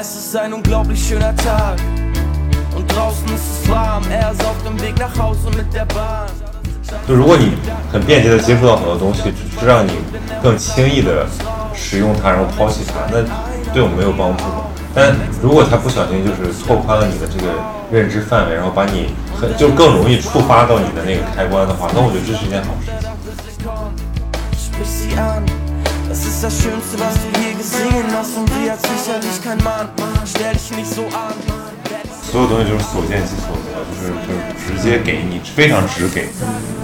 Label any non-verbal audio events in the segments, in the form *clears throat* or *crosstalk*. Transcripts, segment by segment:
Es ist ein unglaublich schöner Tag. Und draußen ist es warm. Er ist auf dem Weg nach Hause mit der Bahn. 就如果你很便捷的接触到很多东西，只是让你更轻易的使用它，然后抛弃它，那对我们没有帮助嘛。但如果它不小心就是拓宽了你的这个认知范围，然后把你很就更容易触发到你的那个开关的话，那我觉得这是一件好事。Gesehen hast. Und sie hat sicherlich kein Mann. Stell dich nicht so an. 所有东西就是所见即所得，就是就是直接给你，非常直给，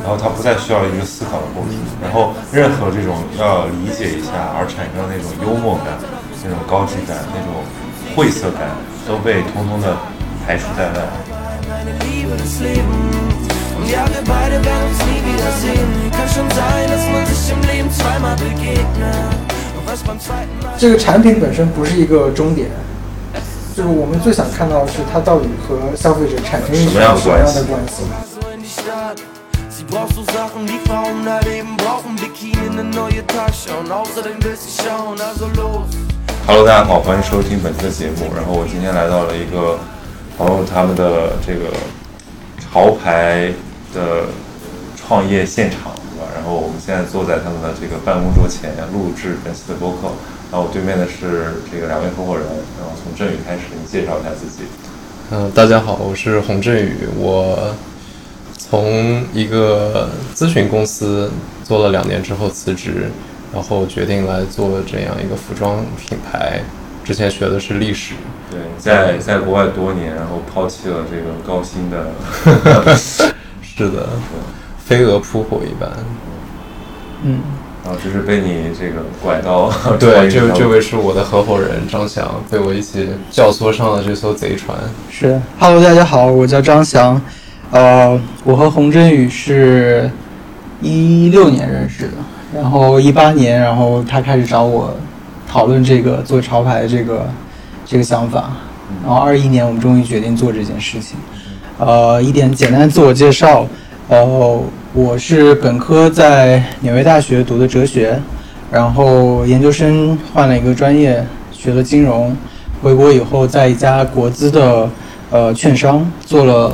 然后它不再需要一个思考的过程，然后任何这种要理解一下而产生的那种幽默感、那种高级感、那种晦涩感，都被通通的排除在外。这个产品本身不是一个终点就是我们最想看到的是它到底和消费者产生什么样的关系。Hello 大家好欢迎收听本期的节目然后我今天来到了一个朋友他们的这个潮牌的创业现场，对吧？然后我们现在坐在他们的这个办公桌前录制本期的播客。然后我对面的是这个两位合伙人，然后从振宇开始，你介绍一下自己。嗯、大家好，我是洪振宇，我从一个咨询公司做了两年之后辞职，然后决定来做这样一个服装品牌。之前学的是历史，对，在在国外多年，然后抛弃了这个高薪的 *laughs* *laughs* 是的，飞蛾扑火一般。嗯，然后就是被你这个拐到 *laughs* 对，这这位是我的合伙人张翔，被我一起教唆上了这艘贼船。是，Hello，大家好，我叫张翔，呃，我和洪振宇是一六年认识的，然后一八年，然后他开始找我讨论这个做潮牌这个这个想法，然后二一年我们终于决定做这件事情。呃，一点简单自我介绍，呃，我是本科在纽约大学读的哲学，然后研究生换了一个专业，学了金融，回国以后在一家国资的呃券商做了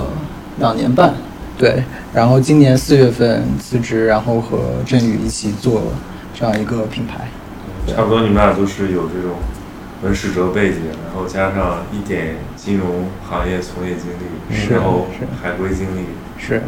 两年半，对，然后今年四月份辞职，然后和振宇一起做这样一个品牌。差不多你们俩都是有这种文史哲背景，然后加上一点金融行业从业经历，然后是。海归经历，是，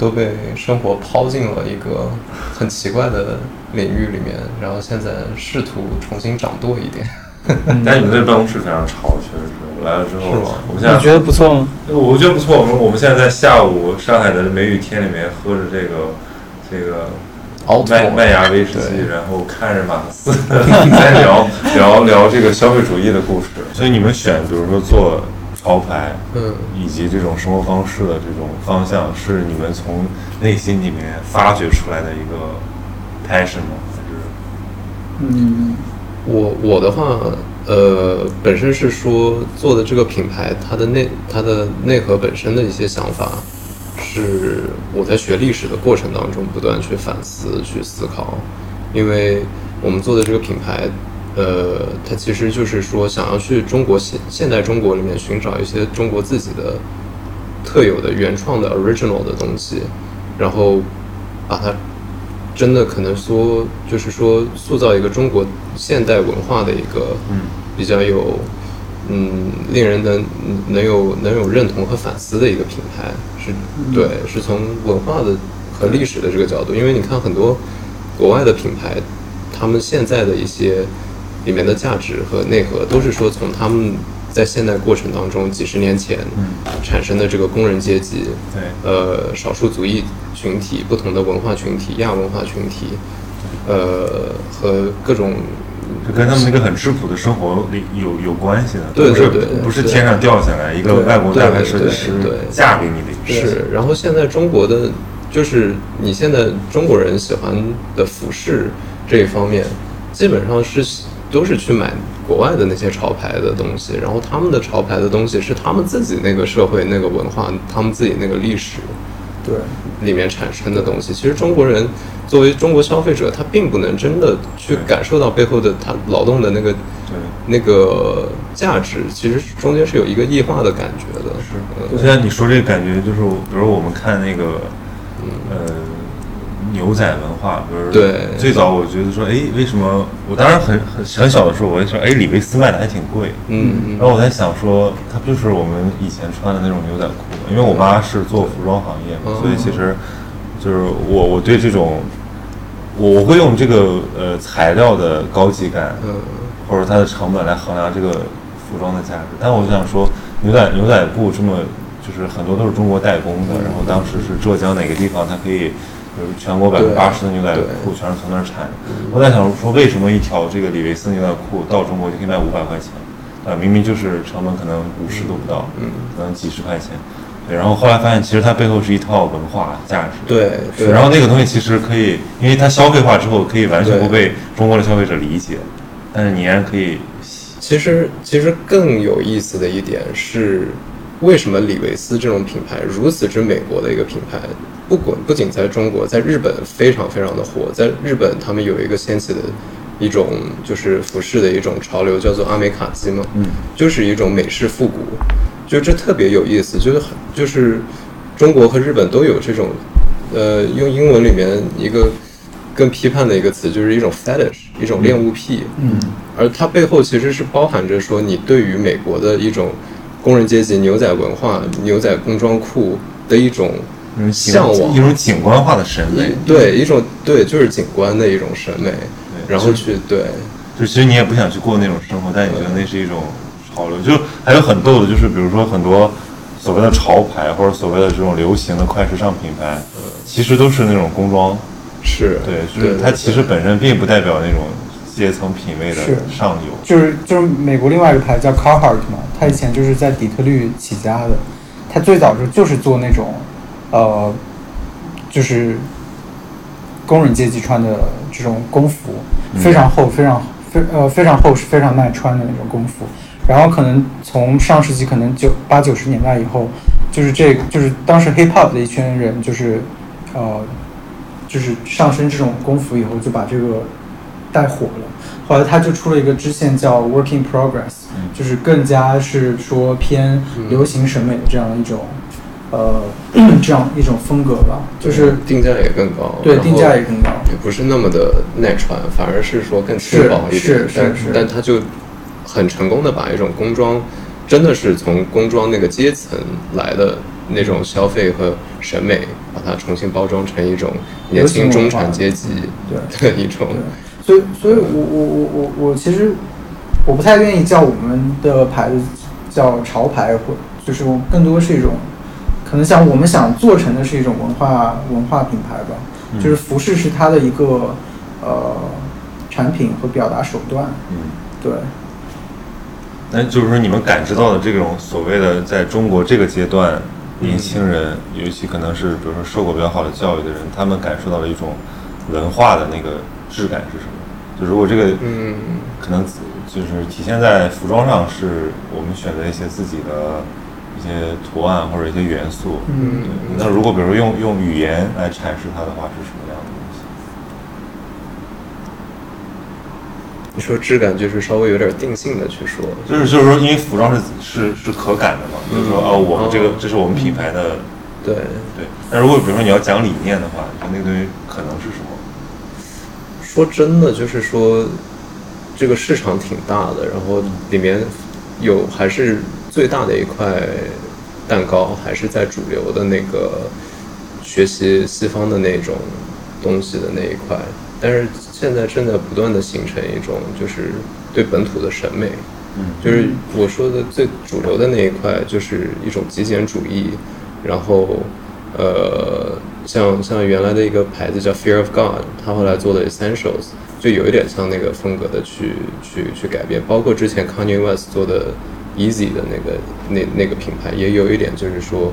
都被生活抛进了一个很奇怪的领域里面，然后现在试图重新掌舵一点。*laughs* 但你们这办公室非常潮，确实是。我来了之后是吗，我们现在你觉得不错吗？我觉得不错。我们我们现在在下午上海的梅雨天里面喝着这个这个麦麦芽威士忌，然后看着马克思 *laughs* 在聊聊聊这个消费主义的故事。所以你们选，比如说做潮牌，嗯，以及这种生活方式的这种方向，是你们从内心里面发掘出来的一个 passion 吗？还是嗯，我我的话，呃，本身是说做的这个品牌，它的内它的内核本身的一些想法，是我在学历史的过程当中不断去反思、去思考，因为我们做的这个品牌，呃，他其实就是说想要去中国现现代中国里面寻找一些中国自己的特有的原创的 original 的东西，然后把它真的可能说，就是说塑造一个中国现代文化的一个嗯比较有嗯令人能能有能有认同和反思的一个品牌，是对，是从文化的和历史的这个角度，因为你看很多国外的品牌，他们现在的一些里面的价值和内核，都是说从他们在现代过程当中几十年前产生的这个工人阶级，对。呃，少数族裔群体、不同的文化群体、亚文化群体，呃，和各种就跟他们那个很质朴的生活里有有关系的，对对对不是天上掉下来一个外国大牌设计对。师嫁给你的是，然后现在中国的，就是你现在中国人喜欢的服饰这一方面，基本上是都是去买国外的那些潮牌的东西，然后他们的潮牌的东西是他们自己那个社会那个文化，他们自己那个历史对，里面产生的东西。其实中国人作为中国消费者，他并不能真的去感受到背后的他劳动的那个那个价值，其实中间是有一个异化的感觉的。是，现在你说这个感觉，就是比如我们看那个，呃，牛仔文化，比如对最早我觉得说，哎，为什么？我当然很很很小的时候，我就说，哎，李维斯卖的还挺贵，嗯然后我在想说，它不就是我们以前穿的那种牛仔裤吗？因为我妈是做服装行业嘛，哦所以其实就是我我对这种，我我会用这个呃材料的高级感，嗯或者它的成本来衡量这个服装的价值。但我就想说，牛仔牛仔布这么就是很多都是中国代工的，然后当时是浙江哪个地方它可以。就是全国百分之八十的牛仔裤全是从那儿产的。我在想说，为什么一条这个李维斯牛仔裤到中国就可以卖五百块钱？呃，明明就是成本可能五十都不到，嗯可能几十块钱。对，然后后来发现，其实它背后是一套文化价值。对然后那个东西其实可以，因为它消费化之后，可以完全不被中国的消费者理解，但是你依然可以其实，其实更有意思的一点是，为什么李维斯这种品牌如此之美国的一个品牌，不管不仅在中国，在日本非常非常的火。在日本，他们有一个掀起的一种就是服饰的一种潮流，叫做阿美卡基嘛，嗯，就是一种美式复古，就这特别有意思，就是很就是中国和日本都有这种，呃，用英文里面一个更批判的一个词，就是一种 fetish，一种恋物癖，嗯，而它背后其实是包含着说你对于美国的一种工人阶级牛仔文化、牛仔工装裤的一种向往一种景观化的审美。对一种对就是景观的一种审美，然后去对就其实你也不想去过那种生活，但你觉得那是一种潮流。就还有很逗的，就是比如说很多所谓的潮牌或者所谓的这种流行的快时尚品牌，其实都是那种工装。是对，就是它其实本身并不代表那种阶层品味的上游。就是就是美国另外一个牌子叫 Carhartt 嘛，它以前就是在底特律起家的，它最早就就是做那种，呃，就是工人阶级穿的这种工服，非常厚，非常非呃非常厚实，非常耐穿的那种工服。然后可能从上世纪可能九八九十年代以后，就是这就是当时 hip hop 的一群人就是，呃，就是上身这种工服以后就把这个带火了。后来他就出了一个支线叫 Work in Progress，、嗯。就是更加是说偏流行审美的这样一种，呃，*clears throat* 这样一种风格吧。就是定价也更高，对定价也更高。也不是那么的耐穿，反而是说更轻薄一点，是是但是。但他就很成功的把一种工装，真的是从工装那个阶层来的那种消费和审美，把它重新包装成一种年轻中产阶级对。的一种对，所以所以我我我我我其实我不太愿意叫我们的牌子叫潮牌，或就是我更多是一种，可能像我们想做成的是一种文化文化品牌吧，嗯就是服饰是它的一个呃产品和表达手段，嗯，对。那就是说你们感知到的这种所谓的在中国这个阶段，年轻人，尤其可能是比如说受过比较好的教育的人，他们感受到了一种文化的那个质感是什么？就如果这个嗯可能就是体现在服装上，是我们选择一些自己的一些图案或者一些元素。嗯对那如果比如说用用语言来阐释它的话，是什么样的东西？你说质感就是稍微有点定性的去说，就是就是说，因为服装是是是可感的嘛，就是说哦，我们这个哦这是我们品牌的对。对。那如果比如说你要讲理念的话，你说那个东西可能是什么？说真的，就是说这个市场挺大的，然后里面有还是最大的一块蛋糕，还是在主流的那个学习西方的那种东西的那一块，但是现在正在不断的形成一种就是对本土的审美，嗯就是我说的最主流的那一块，就是一种极简主义，然后呃，像像原来的一个牌子叫 Fear of God，他后来做的 Essentials 就有一点像那个风格的去去去改变，包括之前 Kanye West 做的 Easy 的那个那那个品牌，也有一点就是说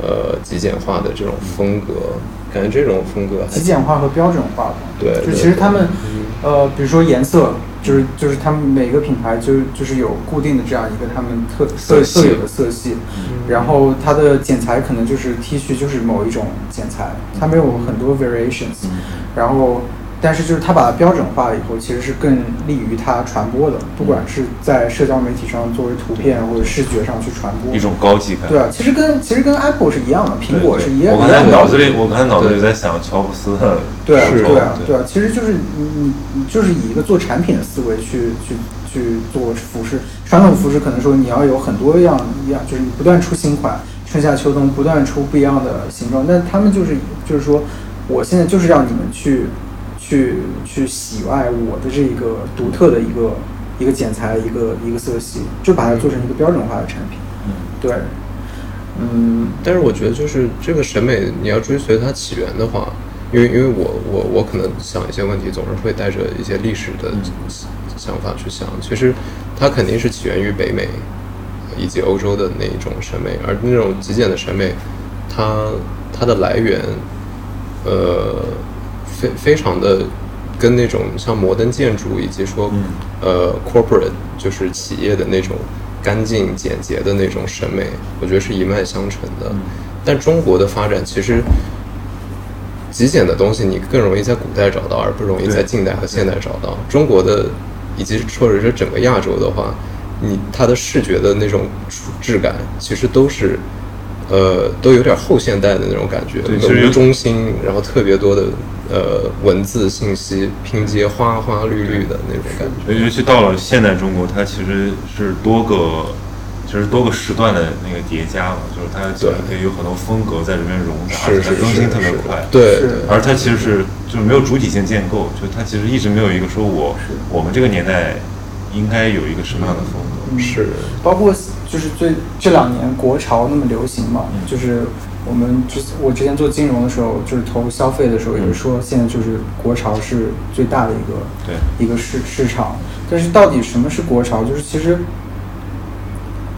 呃极简化的这种风格，感觉这种风格极简化和标准化对对其实他们，呃，比如说颜色，就是就是他们每个品牌就就是有固定的这样一个他们特特色特有的色系，然后它的剪裁可能就是 T 恤就是某一种剪裁，它没有很多 variations，然后但是就是它把它标准化了以后，其实是更利于它传播的，不管是在社交媒体上作为图片或者视觉上去传播一。种高级感。对啊，其实跟其实跟 Apple 是一样的，苹果是一样的我刚才脑子里，我刚才脑子里在想乔布斯的对啊，对啊，对对啊，其实就是你你你就是以一个做产品的思维去去去做服饰。传统服饰可能说你要有很多样一样，就是你不断出新款，春夏秋冬不断出不一样的形状。但他们就是就是说，我现在就是让你们去去去喜爱我的这一个独特的一个一个剪裁，一个一个色系，就把它做成一个标准化的产品。嗯对，嗯，但是我觉得就是这个审美，你要追随它起源的话，因为因为我我我可能想一些问题，总是会带着一些历史的想法去想。其实它肯定是起源于北美以及欧洲的那一种审美，而那种极简的审美，它它的来源，呃，非非常的跟那种像摩登建筑以及说嗯呃 corporate 就是企业的那种干净简洁的那种审美，我觉得是一脉相承的。但中国的发展其实极简的东西，你更容易在古代找到，而不容易在近代和现代找到。中国的以及或者是整个亚洲的话，你它的视觉的那种质感，其实都是。呃，都有点后现代的那种感觉，对其实有无中心，然后特别多的呃文字信息拼接，花花绿绿的那种感觉。尤其到了现代中国，它其实是多个，其实多个时段的那个叠加嘛，就是它其实可以有很多风格在里面融杂，是是是而且它更新特别快。对是而它其实是就是没有主体性建构，就它其实一直没有一个说我我们这个年代应该有一个什么样的风格。是包括就是最这两年国潮那么流行嘛，就是我们之我之前做金融的时候，就是投消费的时候，也是说现在就是国潮是最大的一个对一个市市场，但是到底什么是国潮？就是其实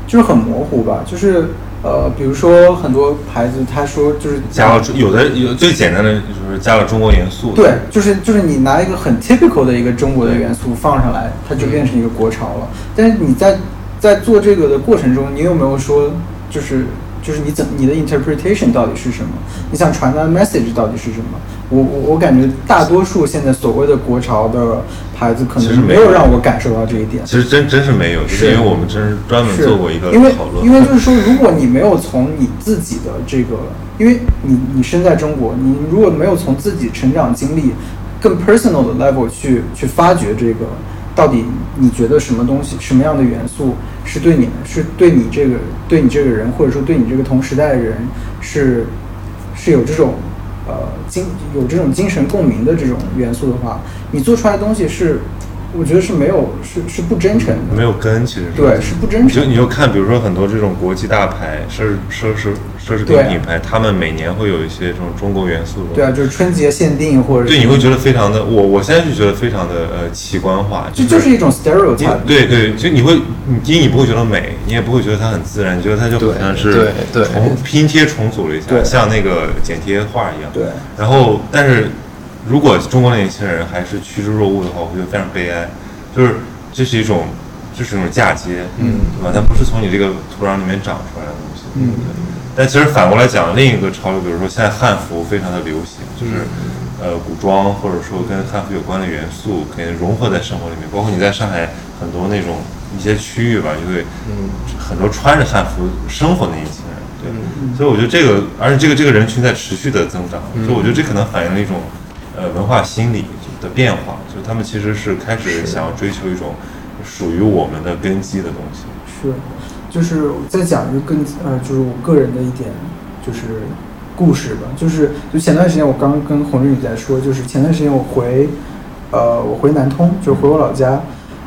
就是很模糊吧，就是呃，比如说很多牌子他说就是加了有的有最简单的就是加了中国元素。对，就是就是你拿一个很 typical 的一个中国的元素放上来，它就变成一个国潮了。但是你在在做这个的过程中，你有没有说就是就是你怎你的 interpretation 到底是什么？你想传达的 message 到底是什么？我我我感觉大多数现在所谓的国潮的牌子，可能是没有让我感受到这一点。其实真真是没有，是是因为我们真是专门做过一个因为讨论。因为就是说，如果你没有从你自己的这个，因为你你身在中国，你如果没有从自己成长经历更 personal 的 level 去去发掘这个，到底你觉得什么东西、什么样的元素是对你们、是对你这个、对你这个人，或者说对你这个同时代的人是是有这种呃精有这种精神共鸣的这种元素的话，你做出来的东西是，我觉得是没有是是不真诚的，没有根，其实是对，是不真诚就。你就看，比如说很多这种国际大牌、奢奢侈奢侈品品牌，他们每年会有一些这种中国元素的。对啊，就是春节限定或者对，你会觉得非常的，我我现在就觉得非常的呃奇观化，这就是一种 stereotype。对对，就你会，你第一你不会觉得美，你也不会觉得它很自然，你觉得它就好像是对对对重拼贴重组了一下，对像那个剪贴画一样。对然后，但是如果中国的年轻人还是趋之若鹜的话，我会觉得非常悲哀，就是这是一种，这是一种嫁接，嗯，对吧？它不是从你这个土壤里面长出来的东西，嗯。但其实反过来讲，另一个潮流，比如说现在汉服非常的流行，就是呃古装或者说跟汉服有关的元素，可以融合在生活里面。包括你在上海很多那种一些区域吧，就会很多穿着汉服生活的年轻人，对。所以我觉得这个，而且这个这个人群在持续的增长，所以我觉得这可能反映了一种呃文化心理的变化，就是他们其实是开始想要追求一种属于我们的根基的东西。是，就是再讲一个更呃，就是我个人的一点就是故事吧，就是就前段时间我刚跟洪振宇在说，就是前段时间我回呃我回南通，就回我老家，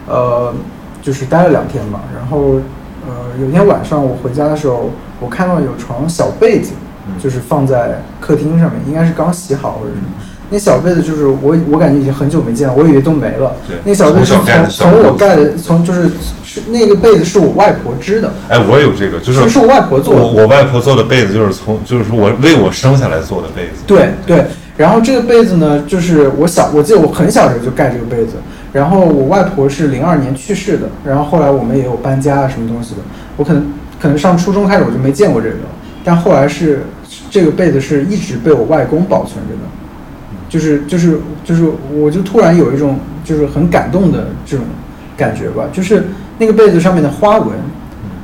呃就是待了两天嘛，然后呃有一天晚上我回家的时候，我看到有床小被子，就是放在客厅上面，应该是刚洗好或者什么。那小被子就是我，我感觉已经很久没见了，我以为都没了。对那小被子是从从我盖的，从就是是那个被子是我外婆织的，哎，我有这个，就是是是我外婆做的我我外婆做的被子，就是从就是说我为我生下来做的被子。对对，然后这个被子呢，就是我小，我记得我很小时候就盖这个被子。然后我外婆是零二年去世的，然后后来我们也有搬家啊什么东西的。我可能可能上初中开始我就没见过这个，但后来是这个被子是一直被我外公保存着的，就是就是就是，我就突然有一种就是很感动的这种感觉吧，就是那个被子上面的花纹，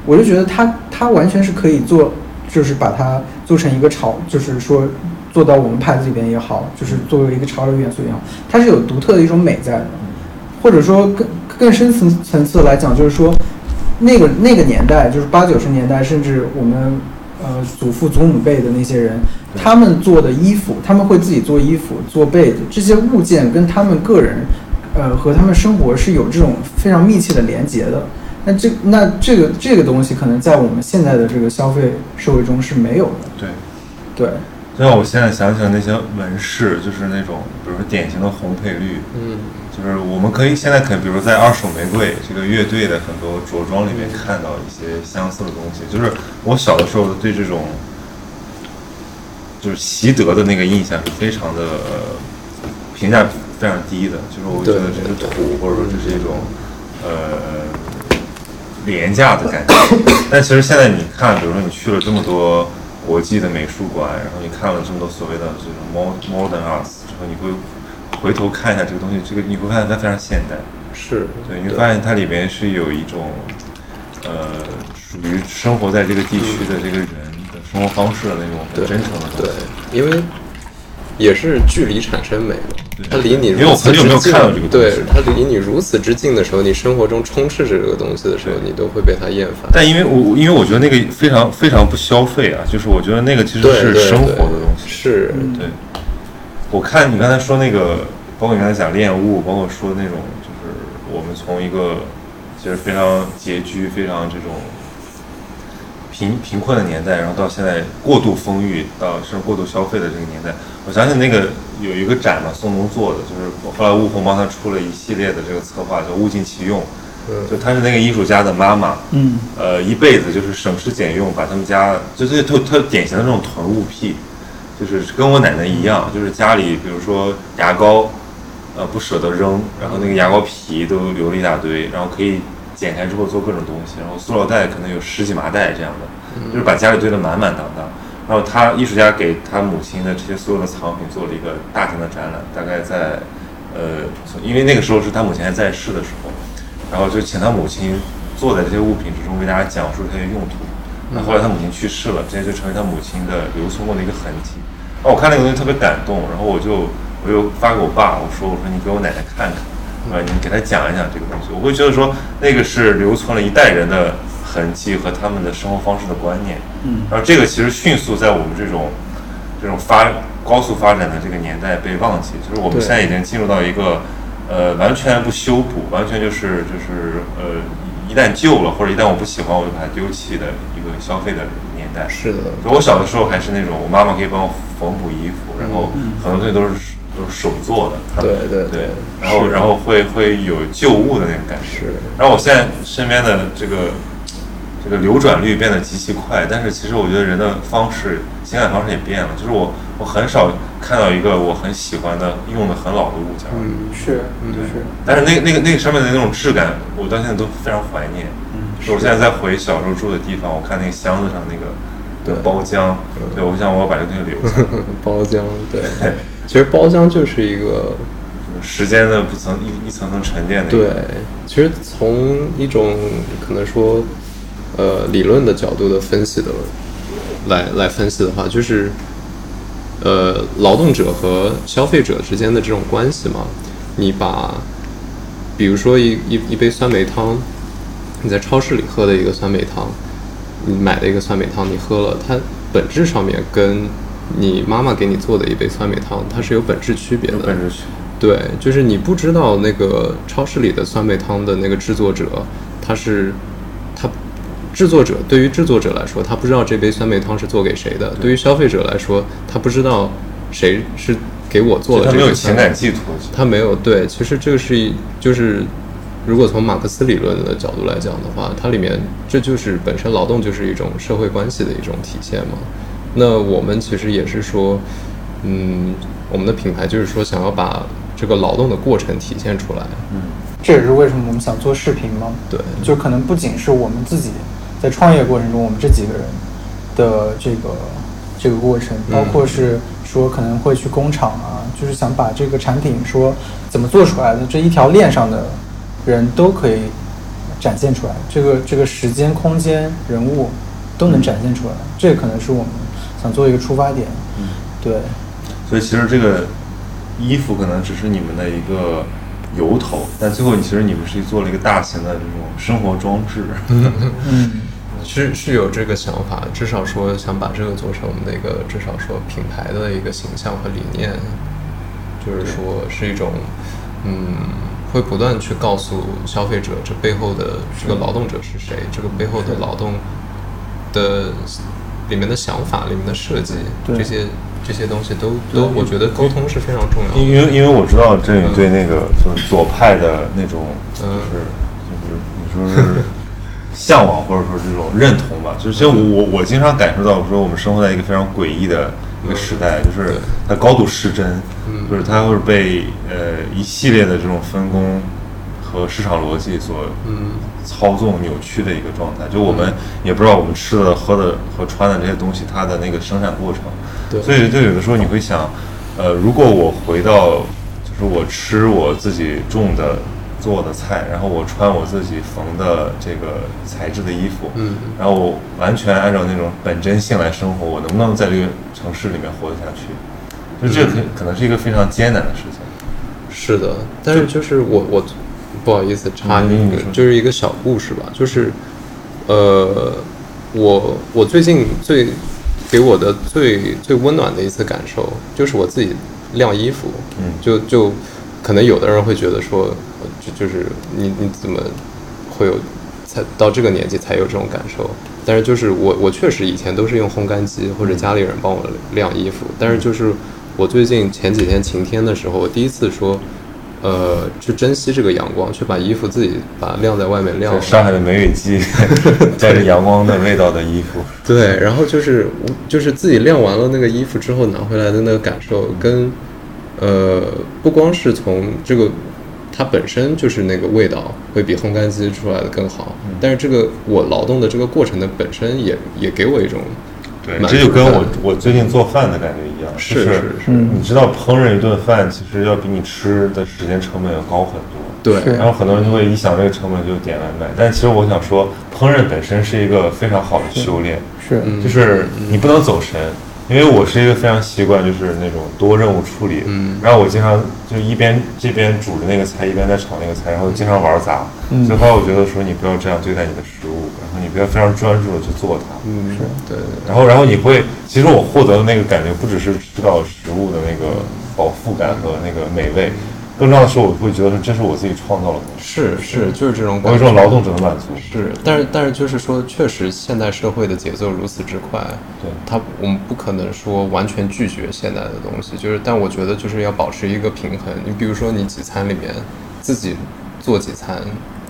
我就觉得它它完全是可以做，就是把它做成一个潮，就是说做到我们牌子里边也好，就是作为一个潮流元素也好，它是有独特的一种美在的，或者说更更深层层次来讲，就是说那个那个年代，就是八九十年代，甚至我们呃祖父祖母辈的那些人，他们做的衣服，他们会自己做衣服、做被子，这些物件跟他们个人，呃和他们生活是有这种非常密切的连接的。那这那这个这个东西，可能在我们现在的这个消费社会中是没有的。对，对，就像我现在想起来那些纹饰，就是那种，比如说典型的红配绿，嗯，就是我们可以现在可以，比如在二手玫瑰这个乐队的很多着装里面看到一些相似的东西。就是我小的时候对这种，就是习得的那个印象是非常的呃评价非常低的，就是我觉得这是土，或者说这是一种呃廉价的感觉。*coughs* 但其实现在你看，比如说你去了这么多国际的美术馆，然后你看了这么多所谓的这种 mod modern arts 之后，你会回头看一下这个东西，这个你会发现它非常现代。是对，你会发现它里面是有一种呃属于生活在这个地区的这个人的生活方式的那种很真诚的东对西。，因为也是距离产生美嘛。它离你因为我如此很久没有之近看到这个东对西它离你如此之近的时候，你生活中充斥着这个东西的时候，你都会被它厌烦。但因为我因为我觉得那个非常非常不消费啊，就是我觉得那个其实对对是生活的东西。是，对，我看你刚才说那个，包括你刚才讲恋物，包括说那种，就是我们从一个其实非常拮据、非常这种贫贫困的年代，然后到现在过度丰裕，到甚至过度消费的这个年代，我想起那个有一个展嘛，宋冬做的，就是后来悟空帮他出了一系列的这个策划，叫物尽其用。嗯就她是那个艺术家的妈妈，嗯呃，一辈子就是省吃俭用，把他们家就是特特典型的那种囤物癖，就是跟我奶奶一样，就是家里比如说牙膏，呃不舍得扔，然后那个牙膏皮都留了一大堆，然后可以剪开之后做各种东西，然后塑料袋可能有十几麻袋这样的，就是把家里堆得满满当当。然后他艺术家给他母亲的这些所有的藏品做了一个大型的展览，大概在呃，因为那个时候是他母亲还在世的时候，然后就请他母亲坐在这些物品之中，为大家讲述这些用途。那后来他母亲去世了，这些就成为他母亲的留存过的一个痕迹。然后我看那个东西特别感动，然后我就我就发给我爸，我说我说你给我奶奶看看，啊，你给她讲一讲这个东西。我会觉得说那个是留存了一代人的痕迹和他们的生活方式的观念。嗯然后这个其实迅速在我们这种这种发高速发展的这个年代被忘记，就是我们现在已经进入到一个呃完全不修补，完全就是就是呃一旦旧了或者一旦我不喜欢我就把它丢弃的一个消费的年代。是的，所以我小的时候还是那种我妈妈可以帮我缝补衣服，然后很多东西都是都是手做的。对对对，然后然后会会有旧物的那种感觉。是然后我现在身边的这个这个流转率变得极其快，但是其实我觉得人的方式、情感方式也变了。就是我我很少看到一个我很喜欢的、用的很老的物件，嗯，是对是，但是那个那个那个上面的那种质感，我到现在都非常怀念。嗯是我现在在回小时候住的地方，我看那个箱子上那个对包浆，对我想我要把这个东西留下来。*laughs* 包浆，*laughs* 对，其实包浆就是一个时间的不层一一层层沉淀的对，其实从一种可能说，呃，理论的角度的分析的来来分析的话，就是，呃，劳动者和消费者之间的这种关系嘛，你把，比如说一一一杯酸梅汤，你在超市里喝的一个酸梅汤，你买的一个酸梅汤，你喝了，它本质上面跟你妈妈给你做的一杯酸梅汤，它是有本质区别的。本质区对，就是你不知道那个超市里的酸梅汤的那个制作者，他是制作者对于制作者来说，他不知道这杯酸梅汤是做给谁的；对于消费者来说，他不知道谁是给我做别，了这它没有情感寄托。他没有对，其实这个是一就是，如果从马克思理论的角度来讲的话，它里面这就是本身劳动就是一种社会关系的一种体现嘛。那我们其实也是说，嗯，我们的品牌就是说想要把这个劳动的过程体现出来。嗯这也是为什么我们想做视频吗。对，就可能不仅是我们自己在创业过程中，我们这几个人的这个这个过程，包括是说可能会去工厂啊，就是想把这个产品说怎么做出来的这一条链上的人都可以展现出来，这个这个时间、空间、人物都能展现出来，这可能是我们想做一个出发点。嗯，对，所以其实这个衣服可能只是你们的一个由头，但最后你其实你们是做了一个大型的这种生活装置。*laughs* 嗯，是是有这个想法，至少说想把这个做成我们的一个至少说品牌的一个形象和理念，就是说是一种嗯，会不断去告诉消费者这背后的这个劳动者是谁，这个背后的劳动的里面的想法、里面的设计，对。这些这些东西都都，我觉得沟通是非常重要的。因为因为我知道振宇对那个就是左派的那种，就是就是你说是向往或者说这种认同吧。就是其实我我我经常感受到说我们生活在一个非常诡异的一个时代，就是它高度失真，就是它会被呃一系列的这种分工和市场逻辑所操纵扭曲的一个状态。就我们也不知道我们吃的、喝的和穿的这些东西它的那个生产过程。对所以就有的时候你会想，呃，如果我回到，就是我吃我自己种的、做的菜，然后我穿我自己缝的这个材质的衣服，嗯，然后我完全按照那种本真性来生活，我能不能在这个城市里面活得下去？就这可可能是一个非常艰难的事情。是的，但是就是我我不好意思插你一个，嗯就是一个小故事吧，就是呃，我我最近最给我的最最温暖的一次感受，就是我自己晾衣服，嗯。就就可能有的人会觉得说，呃就就是你你怎么会有才到这个年纪才有这种感受？但是就是我我确实以前都是用烘干机或者家里人帮我晾衣服，但是就是我最近前几天晴天的时候，我第一次说。呃，去珍惜这个阳光，去把衣服自己把晾在外面晾在。上海的梅雨季，*laughs* 带着阳光的味道的衣服，对，然后就是我就是自己晾完了那个衣服之后拿回来的那个感受，跟呃不光是从这个它本身就是那个味道会比烘干机出来的更好，但是这个我劳动的这个过程的本身也也给我一种对，这就跟我我最近做饭的感觉一样，是就是是你知道烹饪一顿饭其实要比你吃的时间成本要高很多。对。然后很多人就会一想这个成本就点外卖，但其实我想说，烹饪本身是一个非常好的修炼，是，嗯。就是你不能走神。因为我是一个非常习惯就是那种多任务处理，嗯。然后我经常就一边这边煮着那个菜，一边在炒那个菜，然后经常玩砸。嗯。所以后来我觉得说你不要这样对待你的食物，然后你不要非常专注的去做它。嗯是。对。然后，然后你会，其实我获得的那个感觉不只是吃到食物的那个饱腹感和那个美味，更重要的是我会觉得说这是我自己创造的东西，是是就是这种我有这种劳动者的满足。是，但是但是就是说，确实现代社会的节奏如此之快，对。它我们不可能说完全拒绝现代的东西，就是但我觉得就是要保持一个平衡。你比如说你几餐里面自己做几餐，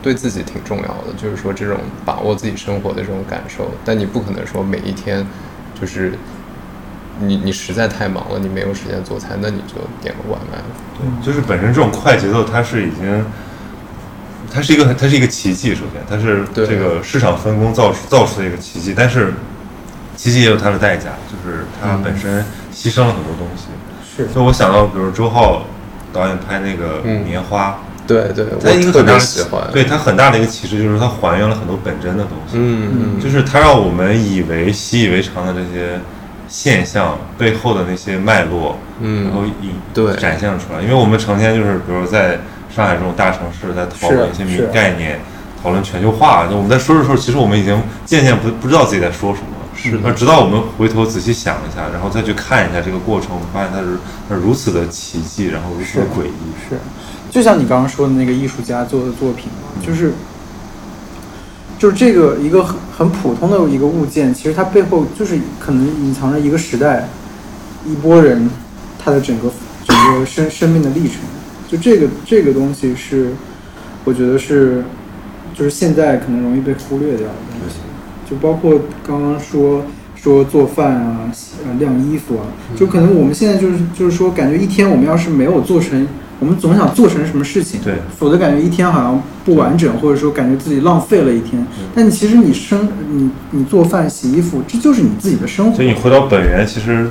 对自己挺重要的，就是说这种把握自己生活的这种感受，但你不可能说每一天就是你你实在太忙了，你没有时间做菜，那你就点个外卖。对，就是本身这种快节奏，它是已经，它是一个，它是一个奇迹。首先，它是这个市场分工造出造出的一个奇迹，但是奇迹也有它的代价，就是它本身牺牲了很多东西。是所以我想到，比如周浩导演拍那个嗯《棉花》对对，我特别个很大的喜欢。对它很大的一个启示就是它还原了很多本真的东西，嗯嗯，就是它让我们以为习以为常的这些现象背后的那些脉络，嗯然后以对展现出来。因为我们成天就是比如在上海这种大城市，在讨论一些名概念，讨论全球化，就我们在说的时候，其实我们已经渐渐不不知道自己在说什么。是那直到我们回头仔细想一下，然后再去看一下这个过程，我们发现它是它是如此的奇迹，然后如此的诡异。是，就像你刚刚说的那个艺术家做的作品嘛，就是就是这个一个很很普通的一个物件，其实它背后就是可能隐藏着一个时代、一波人他的整个整个生生命的历程。就这个这个东西是，我觉得是就是现在可能容易被忽略掉的东西。就包括刚刚说说做饭啊、呃晾衣服啊，就可能我们现在就是就是说，感觉一天我们要是没有做成，我们总想做成什么事情，对，否则感觉一天好像不完整，或者说感觉自己浪费了一天。但你其实你生你你做饭、洗衣服，这就是你自己的生活所以。你回到本源，其实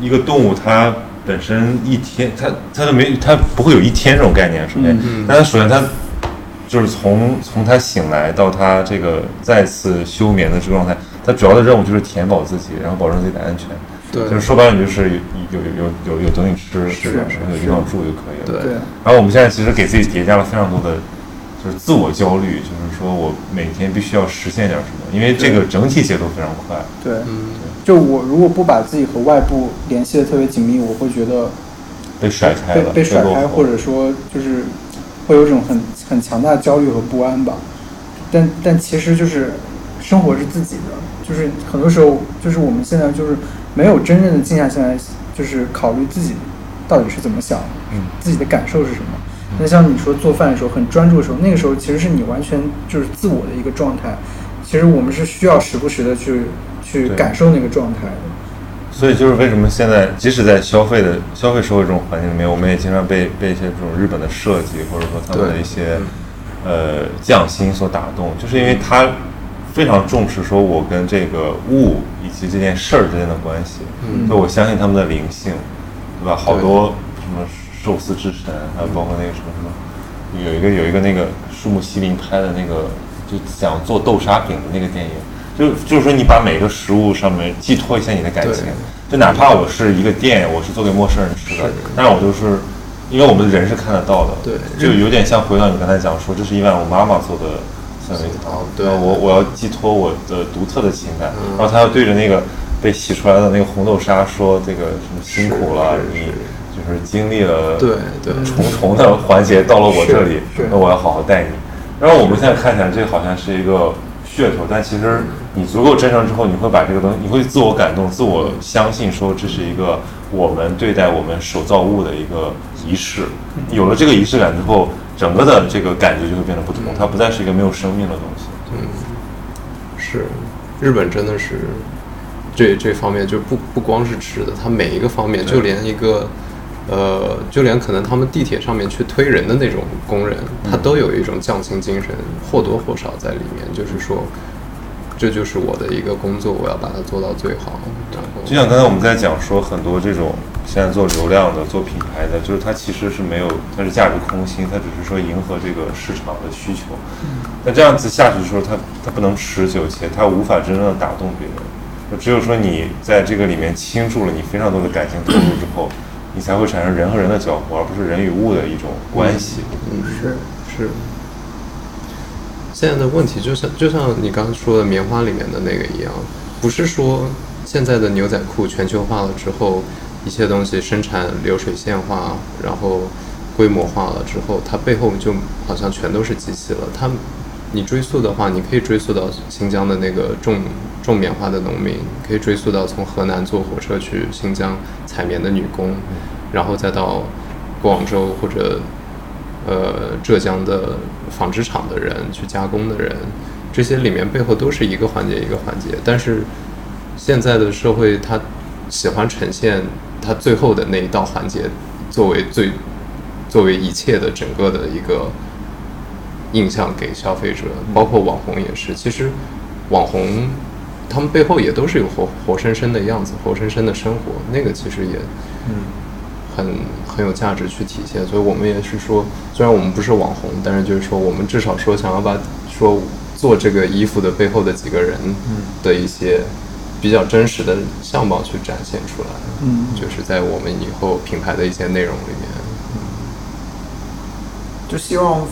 一个动物它本身一天，它它都没，它不会有一天这种概念。首先，嗯但它首先它就是从从它醒来到它这个再次休眠的这个状态，它主要的任务就是填饱自己，然后保证自己的安全。对就是说白了，你就是有有有有有东西吃，是吧？然后有地方住就可以了。对对，然后我们现在其实给自己叠加了非常多的，就是自我焦虑，就是说我每天必须要实现点什么，因为这个整体节奏非常快。对，嗯，就我如果不把自己和外部联系的特别紧密，我会觉得被甩开了，被被甩开，或者说就是会有一种很很强大的焦虑和不安吧。但但其实就是生活是自己的，就是很多时候就是我们现在就是没有真正的静下心来，就是考虑自己到底是怎么想的，嗯自己的感受是什么。那像你说做饭的时候很专注的时候，那个时候其实是你完全就是自我的一个状态。其实我们是需要时不时的去去感受那个状态的。所以就是为什么现在，即使在消费的消费社会这种环境里面，我们也经常被被一些这种日本的设计，或者说他们的一些呃匠心所打动，就是因为他非常重视说我跟这个物以及这件事儿之间的关系，嗯。所以我相信他们的灵性，对吧？好多什么寿司之神，还有包括那个什么什么，有一个有一个那个树木希林拍的那个，就想做豆沙饼的那个电影，就就是说你把每个食物上面寄托一下你的感情，就哪怕我是一个店，我是做给陌生人吃的，但是我就是。因为我们人是看得到的，对就有点像回到你刚才讲说，这是一碗我妈妈做的三味汤哦，对。我我要寄托我的独特的情感，嗯。然后他要对着那个被洗出来的那个红豆沙说这个什么辛苦了，你就是经历了对对。重重的环节到了我这里那我要好好待你。然后我们现在看起来这好像是一个噱头，但其实你足够真诚之后，你会把这个东西，你会自我感动，自我相信说这是一个我们对待我们手造物的一个仪式。有了这个仪式感之后，整个的这个感觉就会变得不同，它不再是一个没有生命的东西。嗯是，日本真的是这这方面就不不光是吃的，它每一个方面，就连一个呃，就连可能他们地铁上面去推人的那种工人，他都有一种匠心精神，或多或少在里面，就是说。这就是我的一个工作，我要把它做到最好。然后，就像刚才我们在讲说，很多这种现在做流量的、做品牌的，就是它其实是没有，它是价值空心，它只是说迎合这个市场的需求。那这样子下去的时候，它它不能持久，且它无法真正的打动别人。就只有说你在这个里面倾注了你非常多的感情投入之后，你才会产生人和人的交互，而不是人与物的一种关系。嗯，是是。现在的问题就像就像你刚刚说的棉花里面的那个一样，不是说现在的牛仔裤全球化了之后，一切东西生产流水线化，然后规模化了之后，它背后就好像全都是机器了。它你追溯的话，你可以追溯到新疆的那个种种棉花的农民，可以追溯到从河南坐火车去新疆采棉的女工，然后再到广州或者呃浙江的纺织厂的人去加工的人，这些里面背后都是一个环节一个环节。但是现在的社会，它喜欢呈现它最后的那一道环节作为最作为一切的整个的一个印象给消费者，包括网红也是。其实网红他们背后也都是有活活生生的样子，活生生的生活，那个其实也嗯，很很有价值去体现。所以我们也是说，虽然我们不是网红，但是就是说，我们至少说想要把说做这个衣服的背后的几个人的一些比较真实的相貌去展现出来。嗯就是在我们以后品牌的一些内容里面。就希望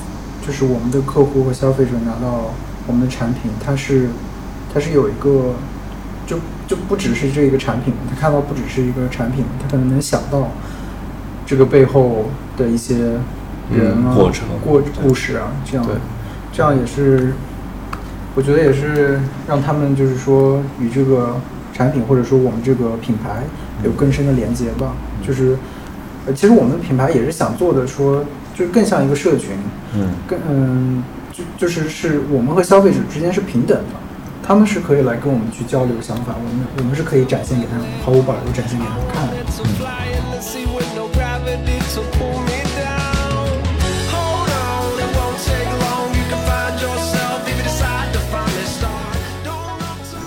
就是我们的客户和消费者拿到我们的产品，它是它是有一个就就不只是这一个产品，他看到不只是一个产品，他可能能想到这个背后的一些人啊、嗯过程过对故事啊，这样对这样也是我觉得也是让他们就是说与这个产品或者说我们这个品牌有更深的连接吧，就是。呃，其实我们的品牌也是想做的说，就更像一个社群，嗯，更嗯，就就是是我们和消费者之间是平等的，他们是可以来跟我们去交流想法，我们我们是可以展现给他们，毫无保留展现给他们看的。To fly in the sea with no gravity to pull me down. Hold on, it won't take long. You can find yourself if you decide to find this star. Don't look to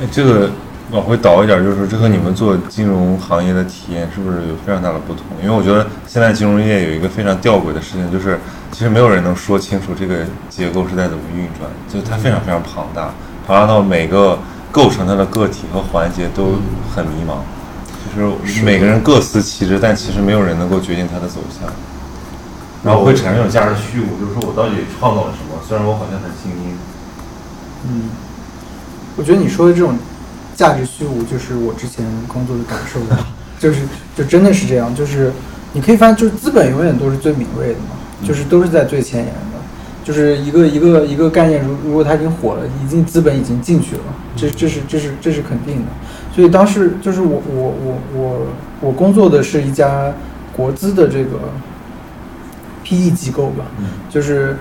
哎这个往回倒一点，就是这和你们做金融行业的体验是不是有非常大的不同？因为我觉得现在金融业有一个非常吊诡的事情，就是其实没有人能说清楚这个结构是在怎么运转，就是它非常非常庞大，庞大到每个构成它的个体和环节都很迷茫，就是每个人各司其职，但其实没有人能够决定它的走向。然后会产生一种价值虚无，就是说我到底创造了什么？虽然我好像很精英，嗯，我觉得你说的这种价值虚无，就是我之前工作的感受。吧，*laughs* 就是就真的是这样，就是你可以发现，就是资本永远都是最敏锐的嘛，就是都是在最前沿的，就是一个一个一个概念，如如果它已经火了，已经资本已经进去了，这这是这是这是肯定的。所以当时就是我我我我我工作的是一家国资的这个 PE 机构吧，就是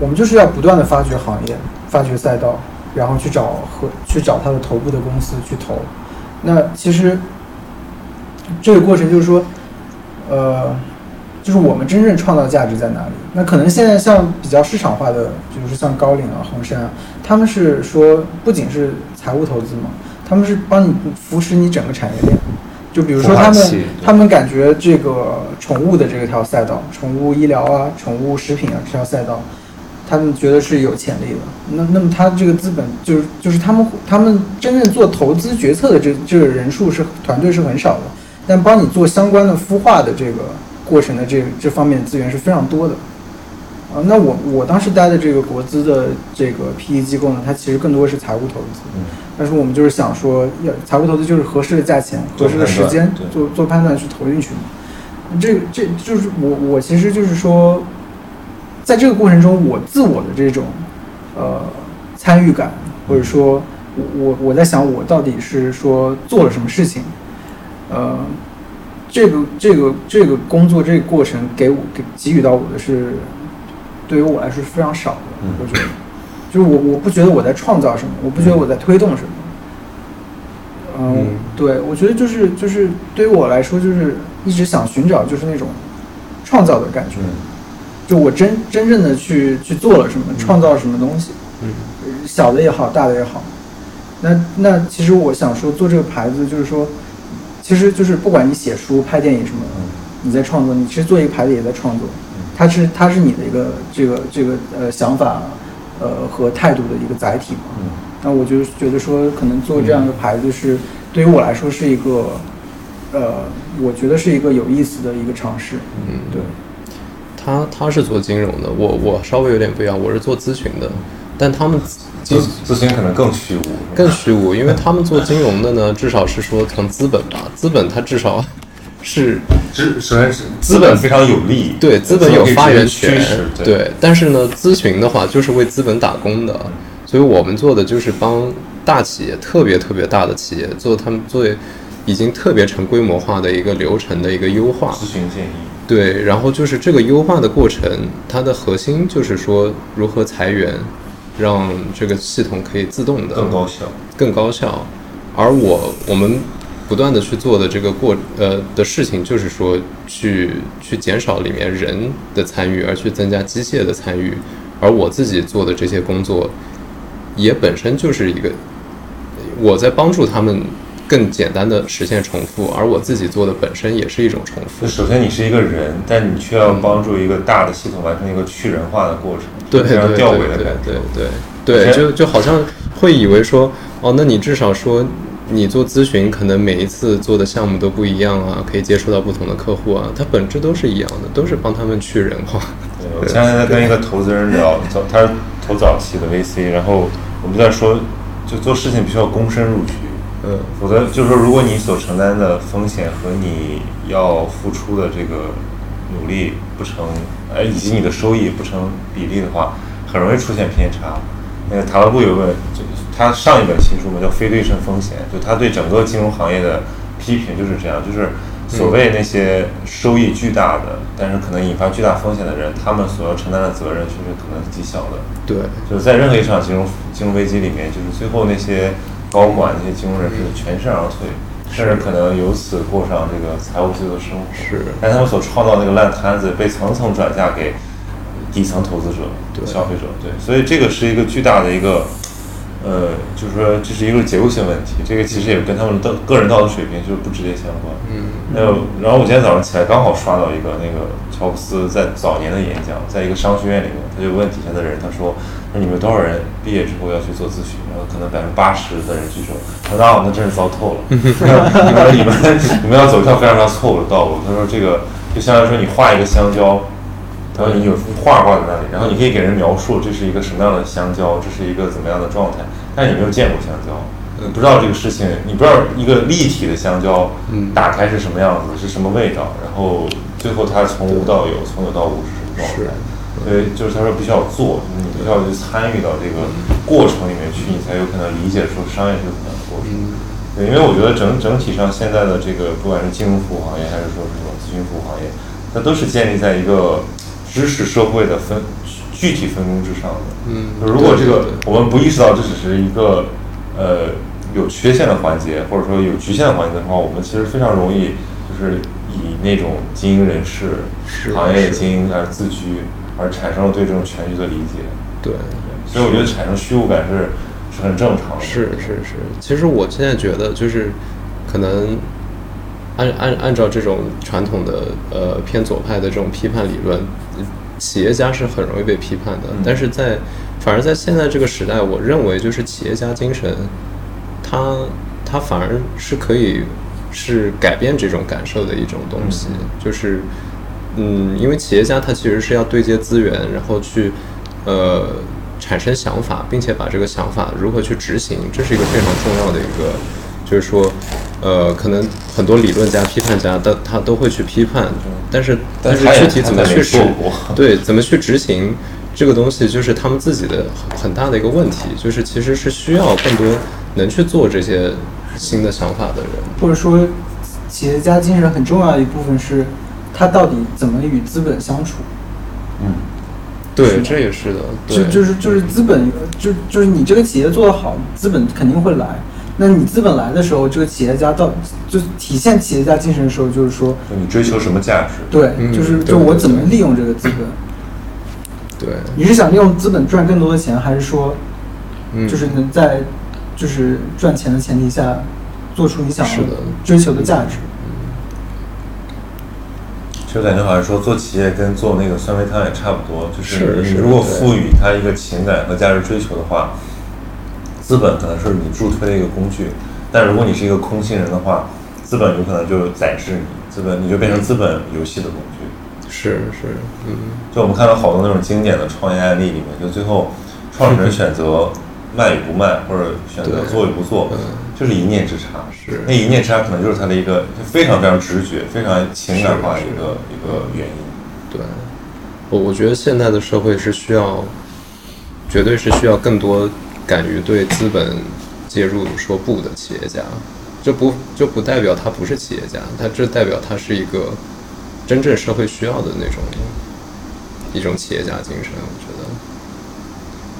我们就是要不断的发掘行业、发掘赛道，然后去找和去找他的头部的公司去投。那其实这个过程就是说，呃，就是我们真正创造价值在哪里？那可能现在像比较市场化的，比如说像高瓴啊、红杉啊，他们是说不仅是财务投资嘛，他们是帮你扶持你整个产业链。就比如说他们他们感觉这个宠物的这条赛道，宠物医疗啊、宠物食品啊这条赛道，他们觉得是有潜力的。那那么他这个资本就是就是他们他们真正做投资决策的这这个人数是团队是很少的，但帮你做相关的孵化的这个过程的这这方面的资源是非常多的。啊，那我我当时待的这个国资的这个 PE 机构呢，它其实更多是财务投资，嗯但是我们就是想说，要财务投资就是合适的价钱、合适的时间对做做判断去投进去嘛。这个这就是我我其实就是说，在这个过程中，我自我的这种呃参与感，或者说我我我在想，我到底是说做了什么事情，呃，这个这个这个工作这个过程给我给给予到我的是，对于我来说是非常少的，嗯我觉得，就是我我不觉得我在创造什么，我不觉得我在推动什么。嗯嗯，对，我觉得就是就是对于我来说，就是一直想寻找就是那种创造的感觉，嗯就我真真正的去去做了什么，创造什么东西，嗯小的也好，大的也好。那那其实我想说，做这个牌子就是说，其实就是不管你写书、拍电影什么，嗯你在创作，你其实做一个牌子也在创作，它是它是你的一个这个这个呃想法呃和态度的一个载体嘛。嗯那我就觉得说，可能做这样的牌子是对于我来说是一个呃，我觉得是一个有意思的一个尝试。嗯，对，他他是做金融的，我我稍微有点不一样，我是做咨询的，但他们咨咨询可能更虚无，更虚无，因为他们做金融的呢，至少是说从资本吧，资本它至少是资首先是资本非常有利，对资本有发言权，对，对，但是呢，咨询的话就是为资本打工的，所以我们做的就是帮大企业，特别特别大的企业做他们做已经特别成规模化的一个流程的一个优化，咨询建议，对，然后就是这个优化的过程，它的核心就是说如何裁员，让这个系统可以自动的更高效。更高效。而我我们不断的去做的这个过呃的事情，就是说去去减少里面人的参与，而去增加机械的参与。而我自己做的这些工作，也本身就是一个我在帮助他们更简单的实现重复，而我自己做的本身也是一种重复。首先你是一个人，但你却要帮助一个大的系统完成一个去人化的过程，对对非常对对吊诡的感对觉。对对，而且就就好像会以为说，哦，那你至少说你做咨询，可能每一次做的项目都不一样啊，可以接触到不同的客户啊，它本质都是一样的，都是帮他们去人化。*laughs* 对我前两天在跟一个投资人聊，早他是投早期的 VC，然后我们在说，就做事情必须要躬身入局，嗯否则就是说，如果你所承担的风险和你要付出的这个努力不成，呃，以及你的收益不成比例的话，很容易出现偏差。那个塔勒布有本，就他上一本新书嘛，叫《非对称风险》，就他对整个金融行业的批评就是这样，就是所谓那些收益巨大的，但是可能引发巨大风险的人，他们所要承担的责任其实可能是极小的。对，就是在任何一场金融金融危机里面，就是最后那些高管、那些金融人士全身而退，甚至可能由此过上这个财务自由的生活。是但他们所创造那个烂摊子被层层转嫁给底层投资者、消费者。对，所以这个是一个巨大的一个呃，就是说这是一个结构性问题，这个其实也跟他们的个人道德水平就是不直接相关。嗯那，然后我今天早上起来刚好刷到一个那个乔布斯在早年的演讲，在一个商学院里面，他就问底下的人，他说：“那你们多少人毕业之后要去做咨询？”然后可能百分之八十的人举手，他说：“那那真是糟透了，*laughs* 你们你们你们要走一条非常非常错误的道路。”他说：“这个就相当于说你画一个香蕉。”他说：“你有幅画挂在那里，然后你可以给人描述这是一个什么样的香蕉，这是一个怎么样的状态，但是你没有见过香蕉，不知道这个事情，你不知道一个立体的香蕉，嗯打开是什么样子，是什么味道，然后最后它从无到有，从有到无是什么状态。所以就是他说必须要做，就是你必须要去参与到这个过程里面去，你才有可能理解说商业是怎么样的过程。对，因为我觉得整整体上现在的这个不管是金融服务行业还是说什么咨询服务行业，它都是建立在一个知识社会的分具体分工之上的。嗯就如果这个对对对我们不意识到这只是一个呃有缺陷的环节，或者说有局限的环节的话，我们其实非常容易就是以那种精英人士、行业精英而自居，而产生了对这种全局的理解。对。所以我觉得产生虚无感是是很正常的。是是是，其实我现在觉得就是，可能按按按照这种传统的呃偏左派的这种批判理论，企业家是很容易被批判的。嗯但是在反而在现在这个时代，我认为就是企业家精神，它它反而是可以是改变这种感受的一种东西，就是嗯，因为企业家他其实是要对接资源，然后去呃产生想法，并且把这个想法如何去执行，这是一个非常重要的一个，就是说呃，可能很多理论家、批判家他他都会去批判，但是但是具体怎么去实对怎么去执行这个东西，就是他们自己的很很大的一个问题，就是其实是需要更多能去做这些新的想法的人。或者说，企业家精神很重要的一部分是，他到底怎么与资本相处。嗯，对，这也是的，就对，就是就是资本，就就是你这个企业做得好，资本肯定会来。那你资本来的时候，这个企业家到就体现企业家精神的时候，就是说，就你追求什么价值？对，嗯就是就我怎么利用这个资本。对，你是想利用资本赚更多的钱，还是说，嗯，就是能在就是赚钱的前提下，做出你想追求的价值？其实感觉好像说做企业跟做那个酸梅汤也差不多，就是你如果赋予它一个情感和价值追求的话，资本可能是你助推的一个工具，但如果你是一个空心人的话，资本有可能就宰制你，资本你就变成资本游戏的工具。是是，嗯，就我们看到好多那种经典的创业案例里面，就最后创始人选择卖与不卖，或者选择做与不做嗯，就是一念之差。是那一念之差可能就是他的一个就非常非常直觉、非常情感化的一个一个原因。对，我我觉得现在的社会是需要，绝对是需要更多敢于对资本介入说不的企业家，这不就不代表他不是企业家，他这代表他是一个真正社会需要的那种一种企业家精神，我觉得。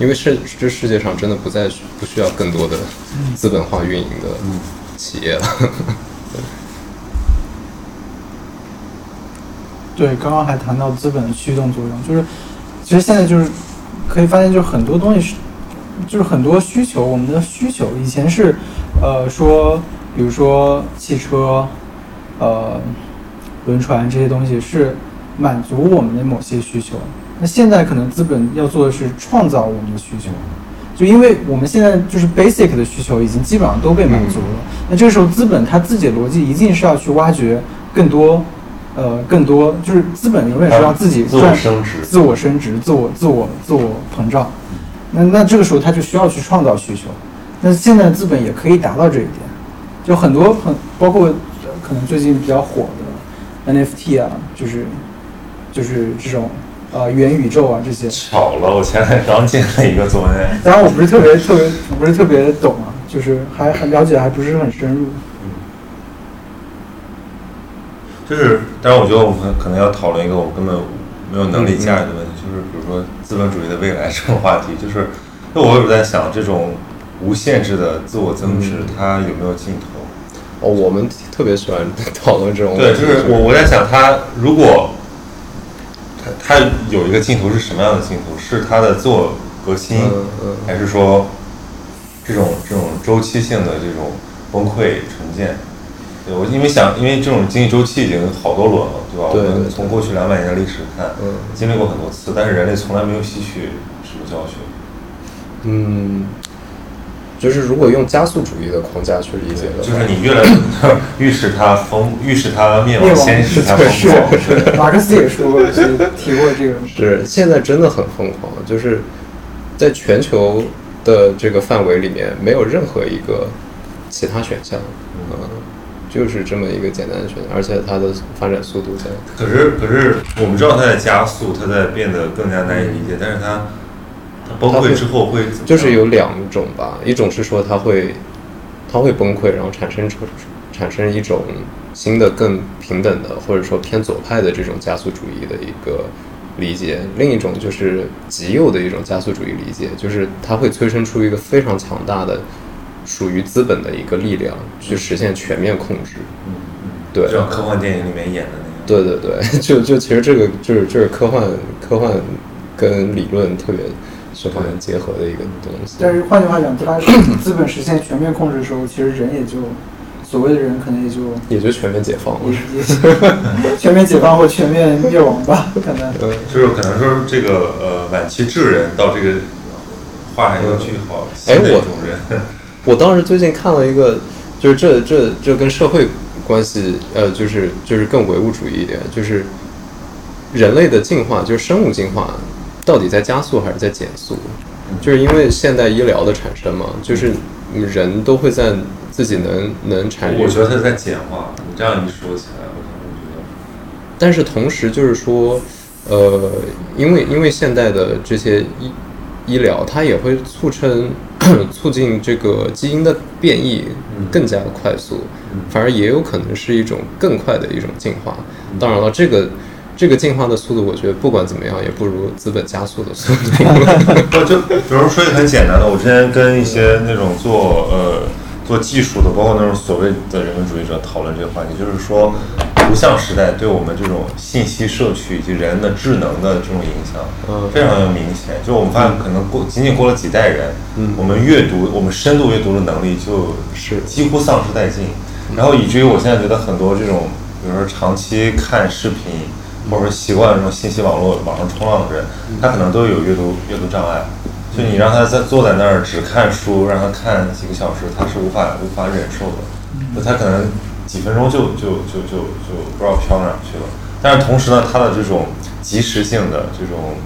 因为世这世界上真的不再需不需要更多的资本化运营的企业了。对，刚刚还谈到资本的驱动作用，就是其实现在就是可以发现，就是很多东西是，就是很多需求，我们的需求以前是，呃，说比如说汽车，呃，轮船这些东西是满足我们的某些需求，那现在可能资本要做的是创造我们的需求。就因为我们现在就是 basic 的需求已经基本上都被满足了，那这个时候资本它自己的逻辑一定是要去挖掘更多，呃，更多就是资本永远是让自己自我赚升值自我升值、自我自我自我膨胀。那那这个时候他就需要去创造需求。那现在资本也可以达到这一点，就很多很包括呃可能最近比较火的 NFT 啊，就是就是这种呃元宇宙啊这些。巧了，我前两天刚进了一个昨天，当然我不是特别特别不是特别懂啊，就是还很了解还不是很深入。就是，但是我觉得我们可能要讨论一个我根本没有能力驾驭的问题，就是比如说资本主义的未来这种话题，就是，那我有在想，这种无限制的自我增值，它有没有尽头？哦，我们特别喜欢讨论这种对，就是我我在想，它如果它它有一个镜头是什么样的镜头？是它的自我革新，还是说这种这种周期性的这种崩溃重建。对我因为想，因为这种经济周期已经好多轮了，对吧？对对我们从过去两百年的历史看，嗯经历过很多次，但是人类从来没有吸取什么教训。嗯，就是如果用加速主义的框架去理解的话，就是你越来越预示它疯，预示它灭亡，先使它疯是狂。马克思也说过，是提过这个。是现在真的很疯狂，就是在全球的这个范围里面，没有任何一个其他选项，嗯，就是这么一个简单的选项，而且它的发展速度在可是，可是我们知道它在加速，它在变得更加难以理解，但是它它崩溃之后会怎么样就是有两种吧，一种是说它会它会崩溃，然后产生出产生一种新的更平等的，或者说偏左派的这种加速主义的一个理解；另一种就是极右的一种加速主义理解，就是它会催生出一个非常强大的属于资本的一个力量，去实现全面控制。对，就像科幻电影里面演的那样。对对对，*laughs* 就就其实这个就是就是科幻科幻跟理论特别喜欢结合的一个东西。但是换句话讲，它 *coughs* 资本实现全面控制的时候，其实人也就所谓的人可能也就也就全面解放了。全面解放或全面灭亡吧，可能。嗯，就是可能说这个呃晚期智人到这个画上一个句号，新的一种人。我当时最近看了一个，就是这这这跟社会关系，呃，就是就是更唯物主义一点，就是人类的进化，就是生物进化，到底在加速还是在减速？就是因为现代医疗的产生嘛，就是人都会在自己能能产生我，觉得它在简化。你这样一说起来，我可能觉得但是同时就是说，呃，因为因为现代的这些医医疗，它也会促成 *clears throat* 促进这个基因的变异更加的快速，反而也有可能是一种更快的一种进化。当然了，这个这个进化的速度，我觉得不管怎么样，也不如资本加速的速度。*laughs* 不就比如说一个很简单的，我之前跟一些那种做呃做技术的，包括那种所谓的人文主义者讨论这个话题，就是说图像时代对我们这种信息摄取以及人的智能的这种影响，嗯非常的明显。就我们发现，可能过仅仅过了几代人，嗯我们阅读我们深度阅读的能力就是几乎丧失殆尽，嗯然后以至于我现在觉得很多这种，比如说长期看视频。或者说习惯这种信息网络网上冲浪的人，他可能都有阅读阅读障碍。就你让他在坐在那儿只看书，让他看几个小时，他是无法无法忍受的。就他可能几分钟就就就就就不知道飘哪儿去了。但是同时呢，他的这种及时性的这种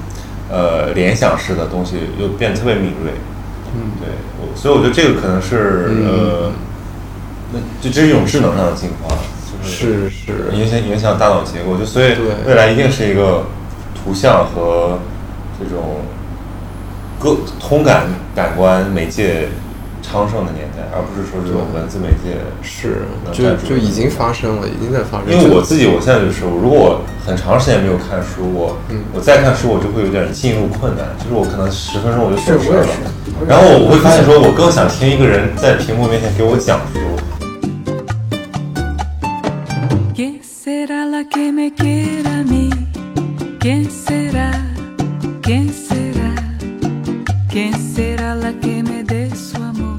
呃联想式的东西又变得特别敏锐。嗯，对，我所以我觉得这个可能是呃，那就这是一种智能上的进化，就是是是，影响影响大脑结构，就所以未来一定是一个图像和这种各通感感官媒介昌盛的年代，而不是说这种文字媒介。是就就已经发生了，已经在发生。因为我自己，我现在就是，如果我很长时间没有看书，我、嗯我再看书，我就会有点进入困难，就是我可能十分钟我就走神了。然后我会发现说，我更想听一个人在屏幕面前给我讲书。Que me quiera a mí? ¿Quién será? ¿Quién será? ¿Quién será la que me dé su amor?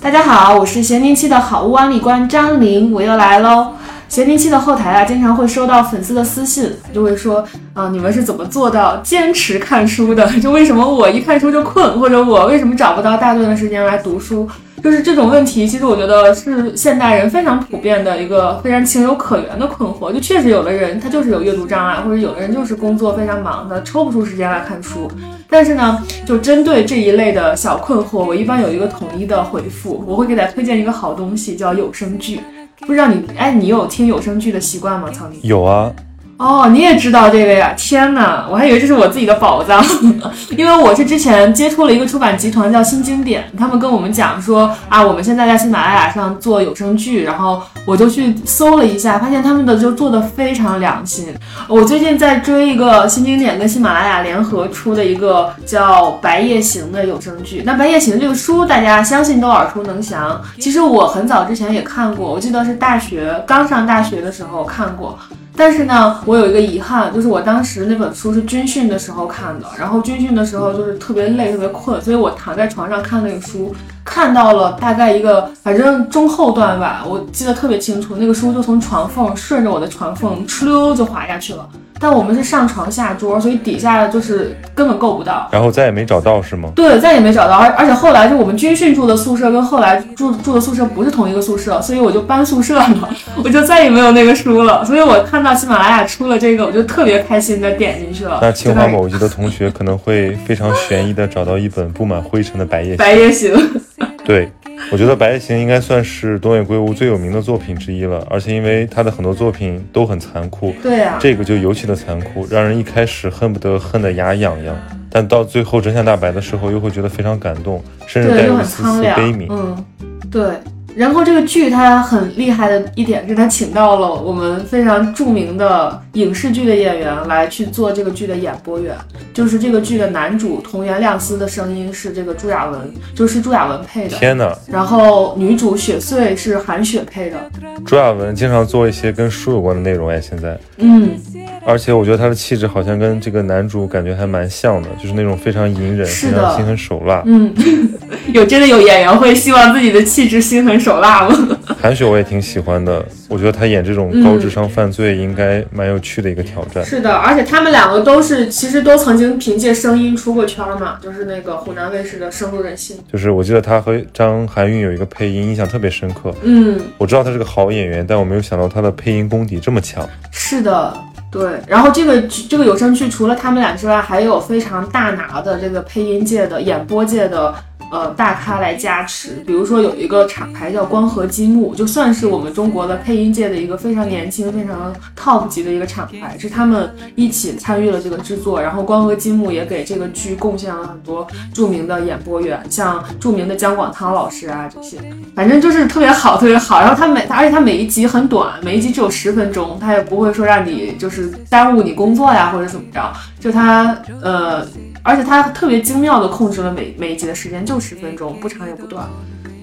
大家好，我是咸宁期的好物安利官张琳，我又来喽。咸宁期的后台啊，经常会收到粉丝的私信，就会说啊、你们是怎么做到坚持看书的？*laughs* 就为什么我一看书就困，或者我为什么找不到大段的时间来读书？就是这种问题，其实我觉得是现代人非常普遍的一个非常情有可原的困惑。就确实有的人他就是有阅读障碍，或者有的人就是工作非常忙的，抽不出时间来看书。但是呢，就针对这一类的小困惑，我一般有一个统一的回复，我会给大家推荐一个好东西，叫有声剧。不知道你，哎，你有听有声剧的习惯吗？曹宁？有啊，哦，你也知道这个呀？天哪，我还以为这是我自己的宝藏，*laughs* 因为我是之前接触了一个出版集团叫新经典，他们跟我们讲说啊，我们现在在喜马拉雅上做有声剧，然后我就去搜了一下，发现他们的就做的非常良心。我最近在追一个新经典跟喜马拉雅联合出的一个叫《白夜行》的有声剧。那《白夜行》这个书大家相信都耳熟能详，其实我很早之前也看过，我记得是大学刚上大学的时候看过。但是呢，我有一个遗憾，就是我当时那本书是军训的时候看的，然后军训的时候就是特别累、特别困，所以我躺在床上看那个书，看到了大概一个反正中后段吧，我记得特别清楚，那个书就从床缝顺着我的床缝哧溜就滑下去了。但我们是上床下桌，所以底下就是根本够不到。然后再也没找到是吗？对，再也没找到，而而且后来就我们军训住的宿舍跟后来住住的宿舍不是同一个宿舍，所以我就搬宿舍了，*laughs* 我就再也没有那个书了。所以我看到喜马拉雅出了这个，我就特别开心的点进去了。那清华某一级的同学可能会非常悬疑的找到一本布满灰尘的《白夜行》。白夜行，对，我觉得《白夜行》应该算是东野圭吾最有名的作品之一了，而且因为他的很多作品都很残酷，对啊、这个就尤其的残酷，让人一开始恨不得恨得牙痒痒，但到最后真相大白的时候，又会觉得非常感动，甚至带有一丝，丝悲悯。嗯，对。然后这个剧它很厉害的一点是，它请到了我们非常著名的影视剧的演员来去做这个剧的演播员。就是这个剧的男主桐原亮司的声音是这个朱亚文，就是朱亚文配的。天哪，然后女主雪穗是韩雪配的。朱亚文经常做一些跟书有关的内容哎，现在，嗯，而且我觉得他的气质好像跟这个男主感觉还蛮像的，就是那种非常隐忍、非常心狠手辣。嗯，*laughs* 有真的有演员会希望自己的气质心狠手辣吗？*laughs* 韩雪我也挺喜欢的，我觉得她演这种高智商犯罪应该蛮有趣的一个挑战。是的，而且他们两个都是其实都曾经凭借声音出过圈嘛，就是那个湖南卫视的《深入人心》。就是我记得她和张含韵有一个配音，印象特别深刻。嗯，我知道她是个好演员，但我没有想到她的配音功底这么强。是的，对。然后这个这个有声剧除了他们俩之外，还有非常大拿的这个配音界的、演播界的。呃，大咖来加持，比如说有一个厂牌叫光合积木，就算是我们中国的配音界的一个非常年轻、非常 top 级的一个厂牌，是他们一起参与了这个制作。然后光合积木也给这个剧贡献了很多著名的演播员，像著名的姜广汤老师啊这些，反正就是特别好，特别好。然后他每，而且他每一集很短，每一集只有十分钟，他也不会说让你就是耽误你工作呀或者怎么着，就他呃。而且它特别精妙的控制了每每一集的时间，就十分钟，不长也不短，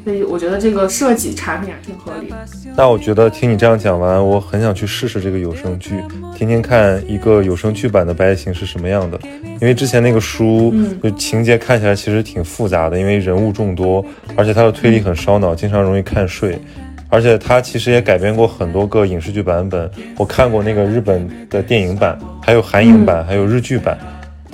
所以我觉得这个设计产品也挺合理的。那我觉得听你这样讲完，我很想去试试这个有声剧，听听看一个有声剧版的《白夜行》是什么样的。因为之前那个书，嗯就情节看起来其实挺复杂的，因为人物众多，而且它的推理很烧脑，经常容易看睡。而且它其实也改编过很多个影视剧版本，我看过那个日本的电影版，还有韩影版，还有日剧版。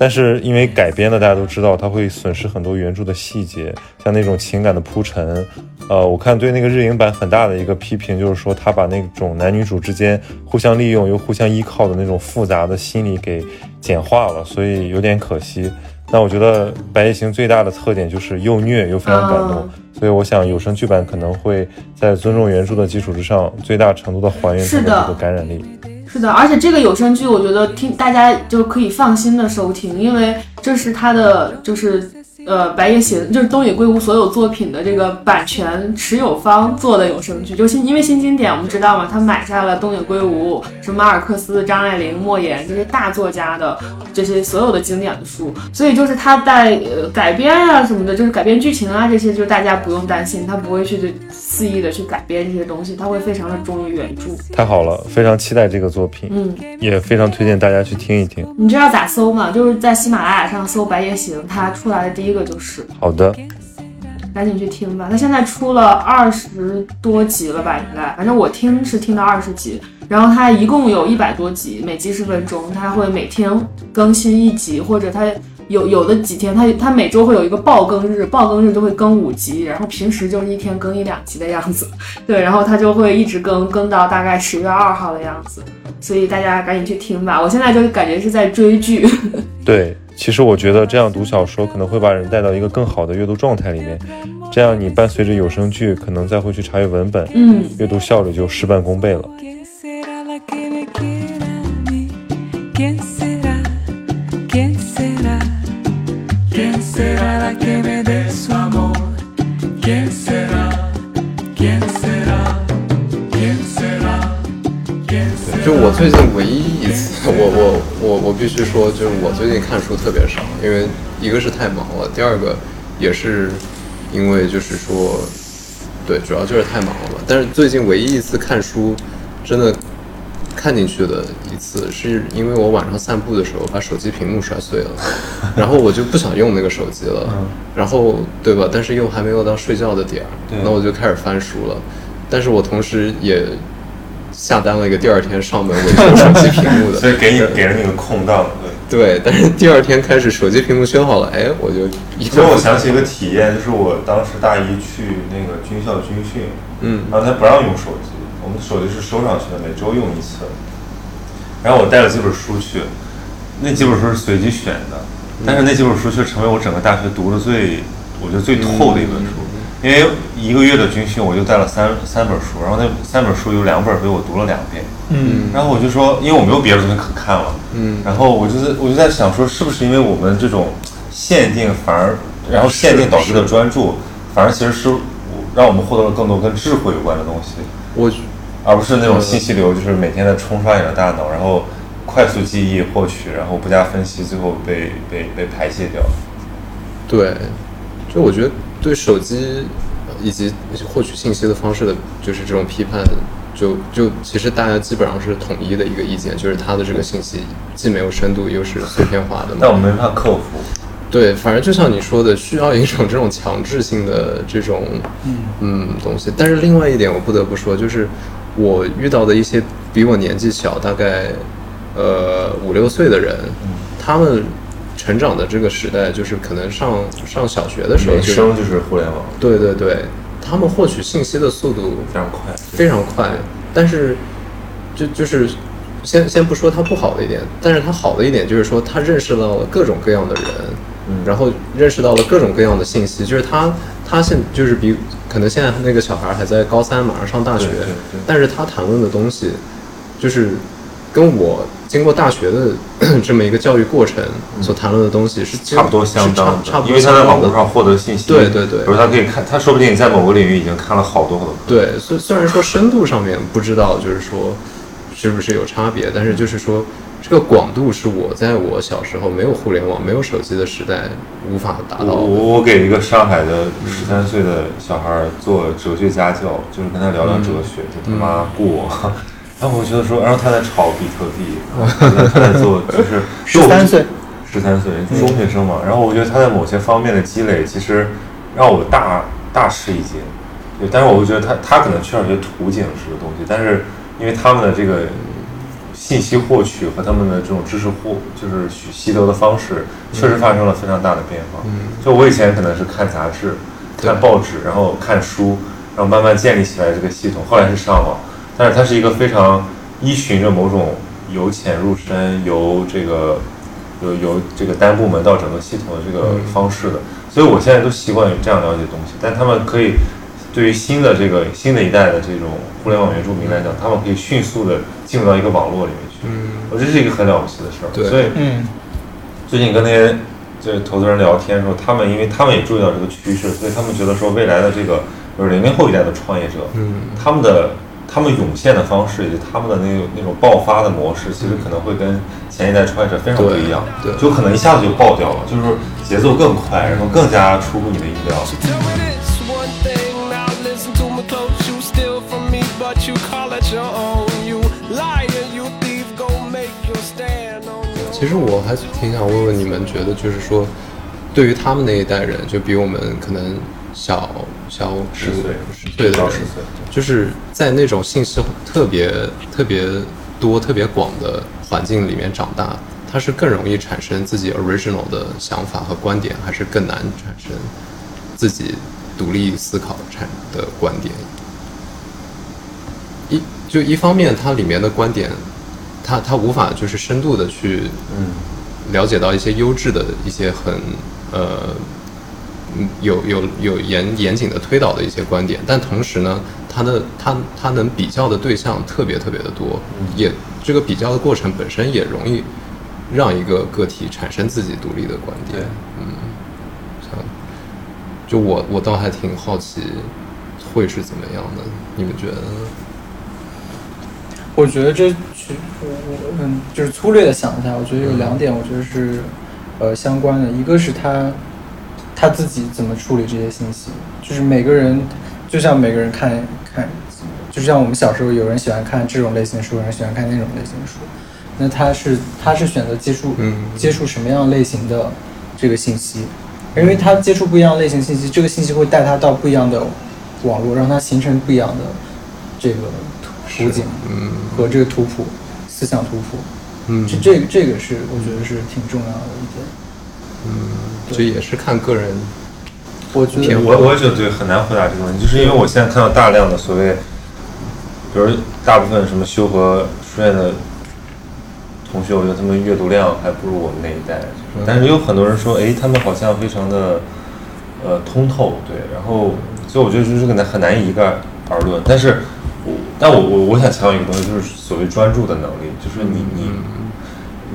但是因为改编的，大家都知道，它会损失很多原著的细节，像那种情感的铺陈。呃，我看对那个日影版很大的一个批评，就是说他把那种男女主之间互相利用又互相依靠的那种复杂的心理给简化了，所以有点可惜。那我觉得《白夜行》最大的特点就是又虐又非常感动，嗯所以我想有声剧版可能会在尊重原著的基础之上，最大程度的还原它是的的这个感染力。是的，而且这个有声剧，我觉得听大家就可以放心的收听，因为这是他的就是呃《白夜行》，就是东野圭吾所有作品的这个版权持有方做的有声剧，就新因为新经典我们知道嘛，他买下了东野圭吾、什么马尔克斯、张爱玲、莫言这些大作家的这些所有的经典的书，所以就是他在呃改编啊什么的，就是改编剧情啊这些，就是大家不用担心，他不会去肆意的去改编这些东西，他会非常的忠于原著。太好了，非常期待这个作品，嗯，也非常推荐大家去听一听。你知道咋搜吗？就是在喜马拉雅上搜《白夜行》，它出来的第一个就是，好的，赶紧去听吧。他现在出了二十多集了吧？应该，反正我听是听到二十集。然后它一共有一百多集，每集十分钟，它会每天更新一集，或者它有有的几天，它它每周会有一个爆更日，爆更日就会更五集，然后平时就是一天更一两集的样子。*laughs* 对，然后它就会一直更，更到大概十月二号的样子。所以大家赶紧去听吧。我现在就感觉是在追剧。*laughs* 对，其实我觉得这样读小说可能会把人带到一个更好的阅读状态里面，这样你伴随着有声剧，可能再会去查阅文本，嗯。阅读效率就事半功倍了。¿Quién 就我最近唯一一次，我我我我必须说，就是我最近看书特别少，因为一个是太忙了，第二个也是因为就是说，对，主要就是太忙了嘛。但是最近唯一一次看书，真的看进去的一次，是因为我晚上散步的时候把手机屏幕摔碎了，*laughs* 然后我就不想用那个手机了，然后对吧？但是又还没有到睡觉的点儿，那我就开始翻书了，但是我同时也下单了一个第二天上门维修手机屏幕的，所以给你给了你个空档，对。对，但是第二天开始手机屏幕修好了，哎，我就一其实我想起一个体验，就是我当时大一去那个军校军训，嗯然后他不让用手机，我们手机是收上去的，每周用一次。然后我带了几本书去，那几本书是随机选的，但是那几本书却成为我整个大学读的最，我觉得最透的一本书。因为一个月的军训，我就带了三三本书，然后那三本书有两本被我读了两遍。嗯，然后我就说，因为我没有别的东西可看了，嗯然后我就在我就在想说，是不是因为我们这种限定反而，然后限定导致的专注，反而其实是我让我们获得了更多跟智慧有关的东西，我而不是那种信息流，就是每天在冲刷你的大脑，然后快速记忆获取，然后不加分析，最后被被被排泄掉。对，就我觉得对手机呃以及获取信息的方式的，就是这种批判，就就其实大家基本上是统一的一个意见，就是它的这个信息既没有深度，又是碎片化的嘛。但我们没办法克服。对，反正就像你说的，需要一种这种强制性的这种嗯东西。但是另外一点，我不得不说，就是我遇到的一些比我年纪小，大概呃五六岁的人，他们成长的这个时代，就是可能上上小学的时候就美声就是互联网，对对对，他们获取信息的速度非常快。非常快，但是就就是先先不说它不好的一点，但是它好的一点就是说他认识到了各种各样的人，嗯。然后认识到了各种各样的信息，就是他他现就是比可能现在那个小孩还在高三，马上上大学但是他谈论的东西就是跟我经过大学的 *clears throat* 这么一个教育过程所谈论的东西是嗯差不多相当的，差差不多因为他在网络上获得信息，对对对比如他可以看，他说不定在某个领域已经看了好多好多课，对，虽虽然说深度上面不知道，就是说是不是有差别，但是就是说这个广度是我在我小时候没有互联网、没有手机的时代无法达到的。我我我给一个上海的十三岁的小孩做哲学家教，就是跟他聊聊哲学，就他妈过我。然后我觉得说，然后他在炒比特币，*laughs* 他在他做，就是十三岁，十三岁中学生嘛。然后我觉得他在某些方面的积累，其实让我大大吃一惊。对，但是我会觉得他他可能缺少一些图景式的东西，但是因为他们的这个信息获取和他们的这种知识获就是习习得的方式，确实发生了非常大的变化。就我以前可能是看杂志、看报纸，然后看书，然后慢慢建立起来这个系统，后来是上网，但是它是一个非常依循着某种由浅入深，由这个由由这个单部门到整个系统的这个方式的，所以我现在都习惯于这样了解东西，但他们可以对于新的这个新的一代的这种互联网原住民来讲，他们可以迅速的进入到一个网络里面去，嗯，我觉得这是一个很了不起的事儿，对。所以嗯。最近跟那些这投资人聊天的时候，他们因为他们也注意到这个趋势，所以他们觉得说未来的这个就是零零后一代的创业者，嗯，他们的他们涌现的方式以及他们的那种那种爆发的模式，其实可能会跟前一代创业者非常不一样，对对就可能一下子就爆掉了，就是节奏更快，然后更加出乎你的意料。Tell me this one thing now, listen to me close. You steal from me, but you call it your own. You liar, you thief, go make your stand on your 其实我还挺想问问你们，觉得就是说，对于他们那一代人，就比我们可能小小十岁十岁的人到十岁，就是在那种信息特别特别多、特别广的环境里面长大，他是更容易产生自己 original 的想法和观点，还是更难产生自己独立思考产的观点？一就一方面，它里面的观点，它它无法就是深度的去嗯了解到一些优质的一些很呃嗯有有有严严谨的推导的一些观点，但同时呢，它的它它能比较的对象特别特别的多，也这个比较的过程本身也容易让一个个体产生自己独立的观点。嗯，像就我我倒还挺好奇会是怎么样的，你们觉得呢？我觉得这去我我嗯，就是粗略的想一下，我觉得有两点，我觉得是呃相关的，一个是他他自己怎么处理这些信息，就是每个人就像每个人看看，就就像我们小时候有人喜欢看这种类型书，有人喜欢看那种类型书，那他是他是选择接触嗯。接触什么样类型的这个信息，因为他接触不一样类型信息，这个信息会带他到不一样的网络，让他形成不一样的这个图图景嗯。和这个图谱思想图谱。嗯，这这个这个是我觉得是挺重要的一点。嗯这也是看个人。我觉得我我也觉得对很难回答这个问题，就是因为我现在看到大量的所谓，比如大部分什么修和书院的同学，我觉得他们阅读量还不如我们那一代，就是但是有很多人说，哎，他们好像非常的呃通透，对，然后所以我觉得就是这个难很难一概而论，但是我但我我我想强调一个东西，就是所谓专注的能力，就是你你。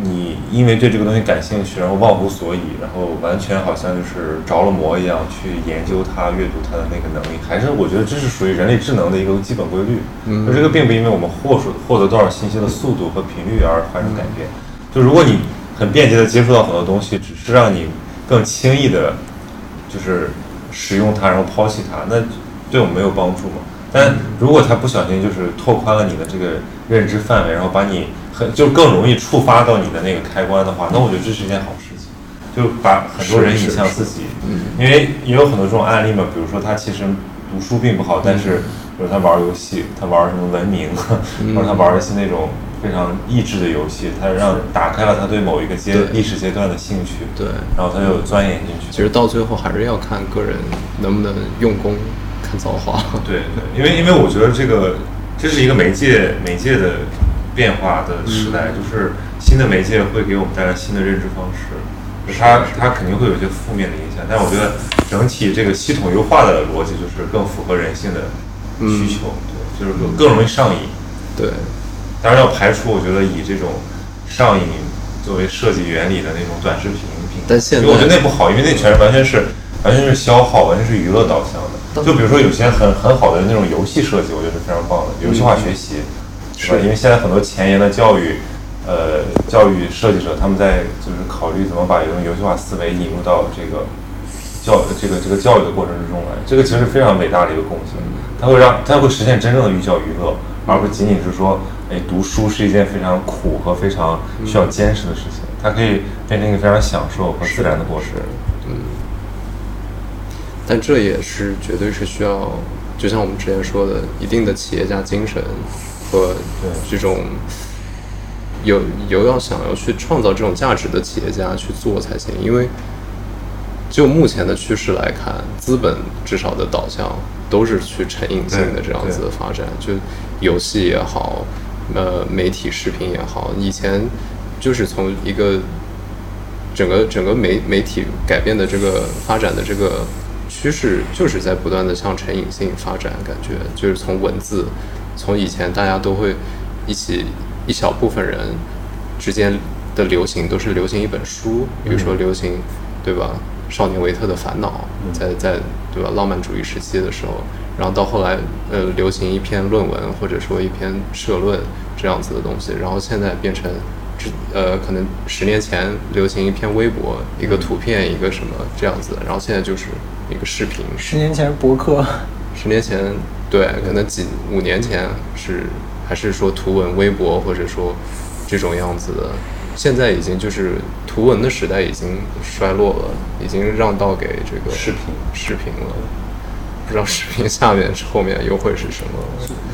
你因为对这个东西感兴趣，然后忘乎所以，然后完全好像就是着了魔一样去研究它、阅读它的那个能力，还是我觉得这是属于人类智能的一个基本规律。嗯就这个并不因为我们获取获得多少信息的速度和频率而发生改变。就如果你很便捷的接触到很多东西，只是让你更轻易的，就是使用它，然后抛弃它，那对我们没有帮助嘛。但如果它不小心就是拓宽了你的这个认知范围，然后把你很就更容易触发到你的那个开关的话，那我觉得这是一件好事情，就把很多人引向自己。因为也有很多这种案例嘛，比如说他其实读书并不好，但是比如他玩游戏，他玩什么文明，或者他玩一些那种非常益智的游戏，他让打开了他对某一个阶历史阶段的兴趣，对，然后他就钻研进去。其实到最后还是要看个人能不能用功，看造化。对对，因为因为我觉得这个这是一个媒介媒介的变化的时代，就是新的媒介会给我们带来新的认知方式，它它肯定会有一些负面的影响，但是我觉得整体这个系统优化的逻辑就是更符合人性的需求，对，就是更更容易上瘾。对，当然要排除我觉得以这种上瘾作为设计原理的那种短视频平台，但现在因为我觉得那不好，因为那全是完全是完全是消耗，完全是娱乐导向的。就比如说有些很很好的那种游戏设计，我觉得是非常棒的，游戏化学习，是吧？因为现在很多前沿的教育，呃，教育设计者他们在就是考虑怎么把这种游戏化思维引入到这个教这个这个教育的过程之中来，这个其实是非常伟大的一个贡献，它会让它会实现真正的寓教于乐，而不仅仅是说，哎，读书是一件非常苦和非常需要坚持的事情，它可以变成一个非常享受和自然的过程。但这也是绝对是需要，就像我们之前说的，一定的企业家精神和这种有有要想要去创造这种价值的企业家去做才行。因为就目前的趋势来看，资本至少的导向都是去成瘾性的这样子的发展，就游戏也好，呃，媒体视频也好，以前就是从一个整个整个媒媒体改变的这个发展的这个趋势，就是在不断的向成瘾性发展，感觉就是从文字，从以前大家都会一起一小部分人之间的流行都是流行一本书，比如说流行，对吧？少年维特的烦恼，在在对吧？浪漫主义时期的时候，然后到后来，呃，流行一篇论文或者说一篇社论这样子的东西，然后现在变成，之呃，可能十年前流行一篇微博，一个图片，一个什么这样子，然后现在就是一个视频。十年前博客，十年前，对，可能几五年前是还是说图文微博或者说这种样子的，现在已经就是图文的时代已经衰落了，已经让道给这个视频视频了。不知道视频下面后面又会是什么？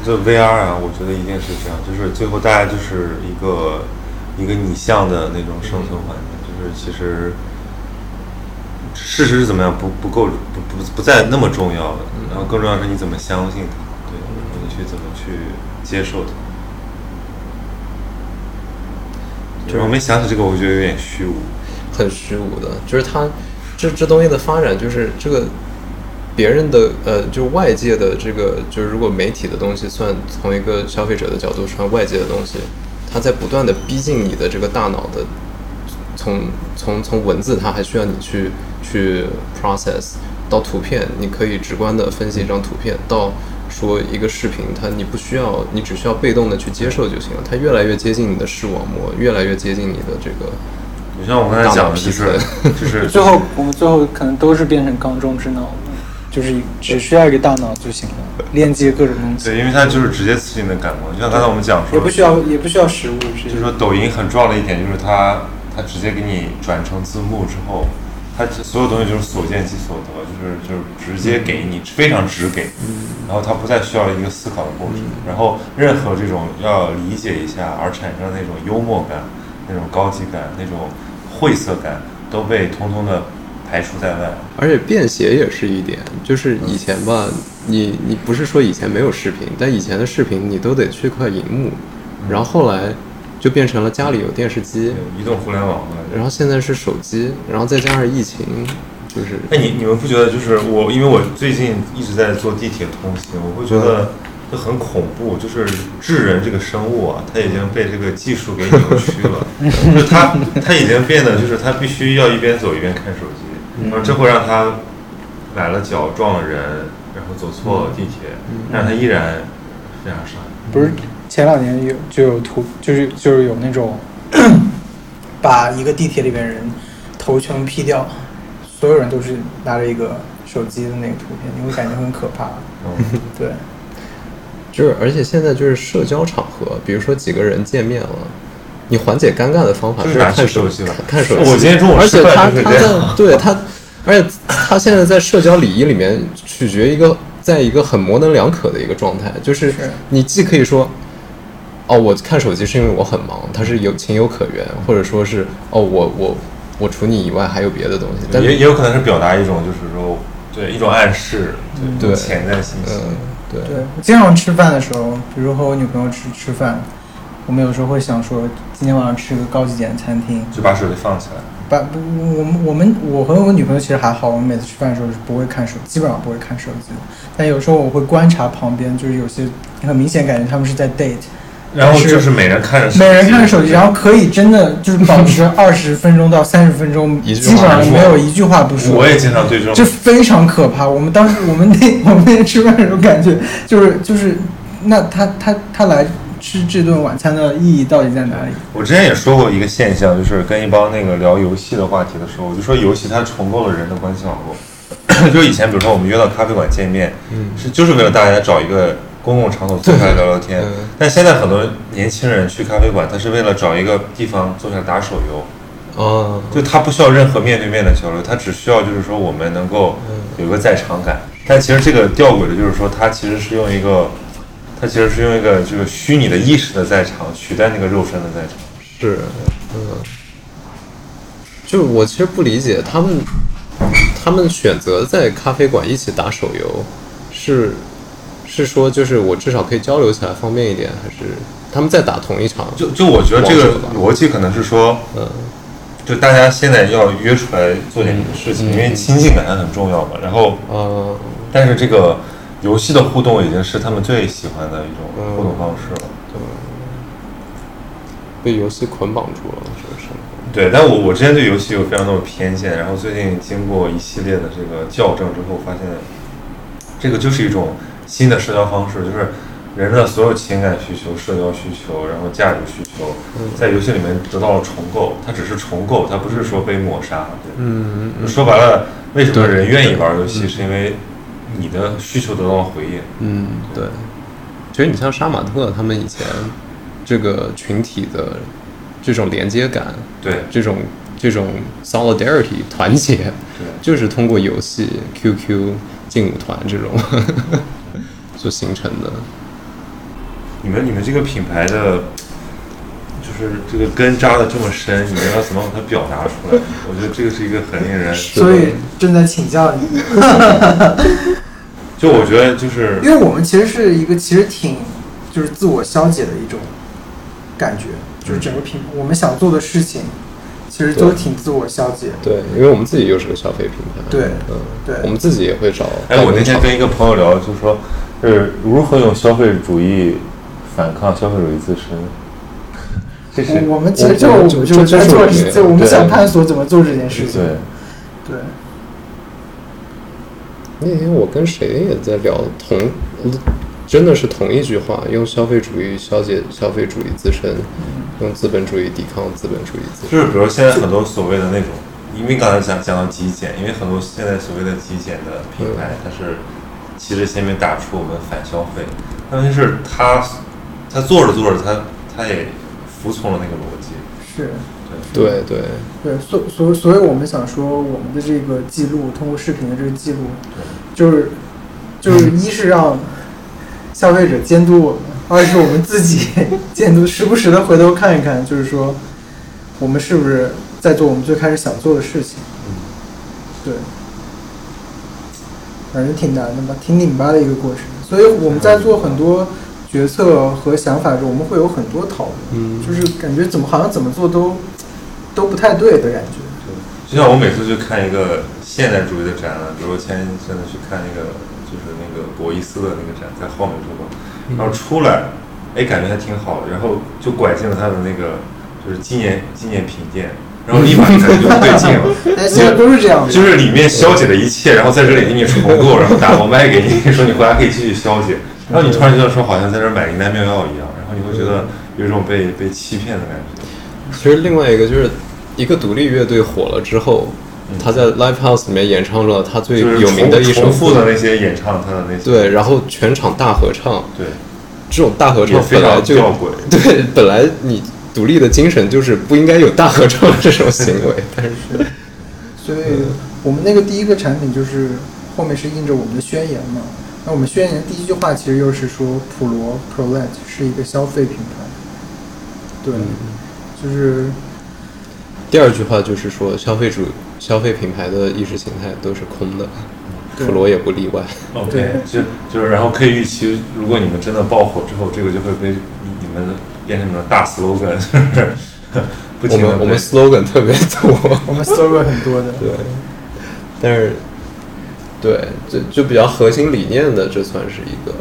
这 VR 啊，我觉得一定是这样，就是最后大家就是一个一个拟像的那种生存环境，就是其实事实是怎么样不不够不不不再那么重要了，然后更重要的是你怎么相信它，对，你去怎么去接受它。就是我没想起这个，我觉得有点虚无。很虚无的，就是它这这东西的发展，就是这个别人的呃，就外界的这个，就是如果媒体的东西算从一个消费者的角度算外界的东西，它在不断的逼近你的这个大脑的，从从从文字，它还需要你去去 process 到图片，你可以直观的分析一张图片，到说一个视频，它你不需要，你只需要被动的去接受就行了，它越来越接近你的视网膜，越来越接近你的这个。你像我刚才讲的，就是 *laughs* 就是最后我们最后可能都是变成缸中之脑。就是只需要一个大脑就行了，链接各种东西，对，因为它就是直接刺激你的感官，就像刚才我们讲说，也不需要也不需要实物，直接就是说抖音很重要的一点就是它它直接给你转成字幕之后，它所有东西就是所见即所得，就是就是直接给你非常直给，然后它不再需要一个思考的过程，然后任何这种要理解一下而产生的那种幽默感、那种高级感、那种晦涩感都被通通的排除在外。而且便携也是一点，就是以前吧，你你不是说以前没有视频，但以前的视频你都得去块荧幕，然后后来就变成了家里有电视机，移动互联网的，然后现在是手机，然后再加上疫情，就是哎，你你们不觉得就是我，因为我最近一直在坐地铁通勤，我会觉得就很恐怖，就是智人这个生物啊，它已经被这个技术给扭曲了，*laughs* 就是它它已经变得就是它必须要一边走一边看手机，然后这会让他崴了脚撞了人，然后走错了地铁，但是他依然非常傻。不是前两年有就有图，就是就是有那种把一个地铁里边人头全部 P 掉，所有人都是拿着一个手机的那个图片，你会感觉很可怕。嗯，*laughs* 对，就是，而且现在就是社交场合，比如说几个人见面了，你缓解尴尬的方法就是看手手机了看手机。我今天中午而且他他在对他，而且他现在在社交礼仪里面取决一个，在一个很模棱两可的一个状态，就是是你既可以说。哦，我看手机是因为我很忙，它是有情有可原，或者说是哦，我我我除你以外还有别的东西，但也也有可能是表达一种就是说对一种暗示，对对潜在信息。对，我经常吃饭的时候，比如和我女朋友吃吃饭，我们有时候会想说，今天晚上吃个高级点的餐厅，就把手机放起来。把不，我们我们我和我女朋友其实还好，我们每次吃饭的时候是不会看手，基本上不会看手机的。但有时候我会观察旁边，就是有些很明显感觉他们是在 date，然后就是每人看着手机每人看着手机，然后可以真的就是保持 *laughs* 二十分钟到三十分钟，基本上没有一句话不说。我也经常对这种这非常可怕。我们当时我们那 *laughs* 我们那天吃饭的时候，感觉就是就是，那他他他来吃这顿晚餐的意义到底在哪里？我之前也说过一个现象，就是跟一帮那个聊游戏的话题的时候，我就说游戏它重构了人的关系网络。*coughs* 就以前比如说我们约到咖啡馆见面，嗯是就是为了大家找一个公共场所坐下来聊聊天嗯。但现在很多年轻人去咖啡馆，他是为了找一个地方坐下来打手游，啊，就他不需要任何面对面的交流，他只需要就是说我们能够有个在场感。但其实这个吊诡的就是说，他其实是用一个，他其实是用一个这个虚拟的意识的在场取代那个肉身的在场。是，嗯，就我其实不理解他们，他们选择在咖啡馆一起打手游，是是说就是我至少可以交流起来方便一点，还是他们在打同一场？就就我觉得这个逻辑可能是说，嗯就大家现在要约出来做点事情，嗯因为亲近感很重要嘛。然后，嗯但是这个游戏的互动已经是他们最喜欢的一种嗯互动方式了。对被游戏捆绑住了，是不是？对，但我我之前对游戏有非常多的偏见，然后最近经过一系列的这个校正之后，发现这个就是一种新的社交方式，就是人的所有情感需求、社交需求，然后价值需求，在游戏里面得到了重构。它只是重构，它不是说被抹杀。对，嗯嗯说白了，为什么人愿意玩游戏，是因为你的需求得到了回应。嗯，对。其实你像杀马特他们以前这个群体的这种连接感，对这种这种 solidarity 团结，对，就是通过游戏、QQ、劲舞团这种所形成的。你们你们这个品牌的，就是这个根扎的这么深，你们要怎么把它表达出来？*laughs* 我觉得这个是一个很令人，所以正在请教你，*laughs* 就我觉得就是 *laughs* 因为我们其实是一个其实挺就是自我消解的一种感觉，就是整个品我们想做的事情，其实都挺自我消解。对，因为我们自己又是个消费品牌，对嗯，对我们自己也会找。哎，我那天跟一个朋友聊，就说是如何用消费主义反抗消费主义自身。*laughs* 这是我我们其实就我我们就们就在做这就，我们对想探索怎么做这件事情。对，对，那天我跟谁也在聊同，真的是同一句话，用消费主义消解消费主义自身，用资本主义抵抗资本主义自身。就是比如现在很多所谓的那种因为刚才讲讲到极简，因为很多现在所谓的极简的品牌，它是旗帜鲜明打出我们反消费，但问题是他，他做着做着，他他也服从了那个逻辑。是。对对，对，所所所以，我们想说，我们的这个记录，通过视频的这个记录，就是就是一是让消费者监督我们，二是我们自己 *laughs* 监督，时不时的回头看一看，就是说我们是不是在做我们最开始想做的事情。对，反正挺难的吧，挺拧巴的一个过程。所以我们在做很多决策和想法的时候，我们会有很多讨论，嗯就是感觉怎么好像怎么做都都不太对的感觉。就像我每次去看一个现代主义的展览，比如我前阵子去看那个就是那个博伊斯的那个展，在浩美术馆，然后出来，哎，感觉还挺好，然后就拐进了他的那个就是纪念纪念品店，然后立马就感觉就不对劲了。但现在都是这样的，就是里面消解的一切，然后在这里给你重构，然后打包卖给你，说你回来可以继续消解，然后你突然觉得说好像在这儿买灵丹妙药一样，然后你会觉得有一种被被欺骗的感觉。其实另外一个就是一个独立乐队火了之后，他在 live house 里面演唱了他最有名的一首重重复的那些演唱他的那些，对，然后全场大合唱，对，这种大合唱本来就。对，本来你独立的精神就是不应该有大合唱这种行为，*laughs* 但是所以我们那个第一个产品就是后面是印着我们的宣言嘛。那我们宣言第一句话其实又是说普罗 Prolet 是一个消费品牌，对，就是第二句话就是说消费主消费品牌的意识形态都是空的，普罗也不例外。OK，就就是然后可以预期，如果你们真的爆火之后，这个就会被你你们变成你们的大 slogan，*laughs* 我停的们我们 slogan 特别多，*laughs* 我们 slogan 很多的，对，但是对，就就比较核心理念的，这算是一个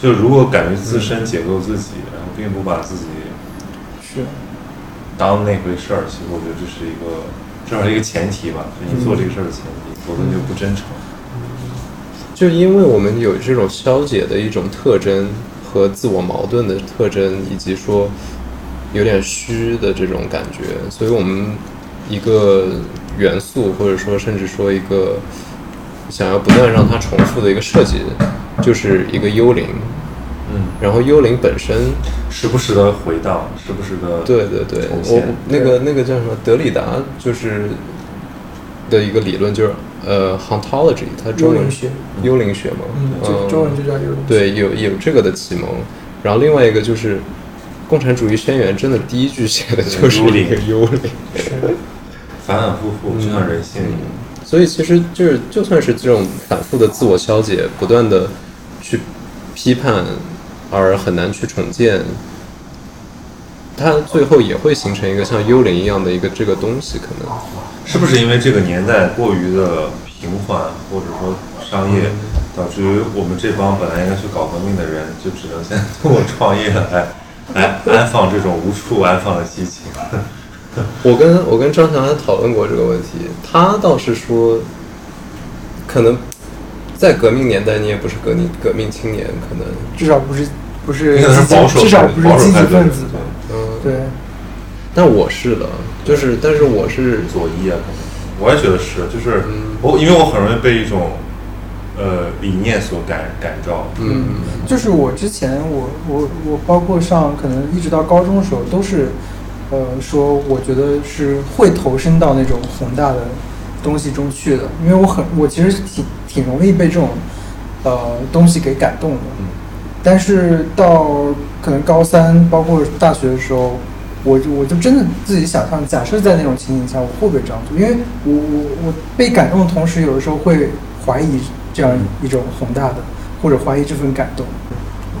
就如果敢于自身解构自己，然后并不把自己是。当那回事儿，其实我觉得这是一个至少是一个前提吧，就你做这个事儿的前提，否则你就不真诚。就因为我们有这种消解的一种特征和自我矛盾的特征，以及说有点虚的这种感觉，所以我们一个元素，或者说甚至说一个想要不断让它重复的一个设计，就是一个幽灵。嗯，然后幽灵本身，时不时的回到，时不时的对对对，我那个那个叫什么？德里达，就是的一个理论，就是呃 hauntology，它中文幽灵学幽灵学嘛，嗯，就中文就叫幽灵。对，有有这个的启蒙。然后另外一个就是《共产主义宣言》，真的第一句写的就是一个幽灵。反反复复，就像人性一样。所以其实就是，就算是这种反复的自我消解，不断的去批判，而很难去重建，它最后也会形成一个像幽灵一样的一个这个东西，可能。是不是因为这个年代过于的平缓，或者说商业，导致于我们这帮本来应该去搞革命的人，就只能现在通过创业来来安放这种无处安放的激情？我跟我跟张强还讨论过这个问题，他倒是说，可能在革命年代你也不是革命革命青年，可能至少不是不是保守至少不是积极保守派分子吧？嗯，对，但我是的，就是但是我是左翼啊，可能我也觉得是，就是嗯我因为我很容易被一种呃理念所感感召。嗯就是我之前我我我包括上可能一直到高中的时候都是，呃，说我觉得是会投身到那种宏大的东西中去的，因为我很我其实挺挺容易被这种呃东西给感动的。但是到可能高三，包括大学的时候，我就我就真的自己想象，假设在那种情景下，我会不会这样做？因为我我我被感动的同时，有的时候会怀疑这样一种宏大的，或者怀疑这份感动。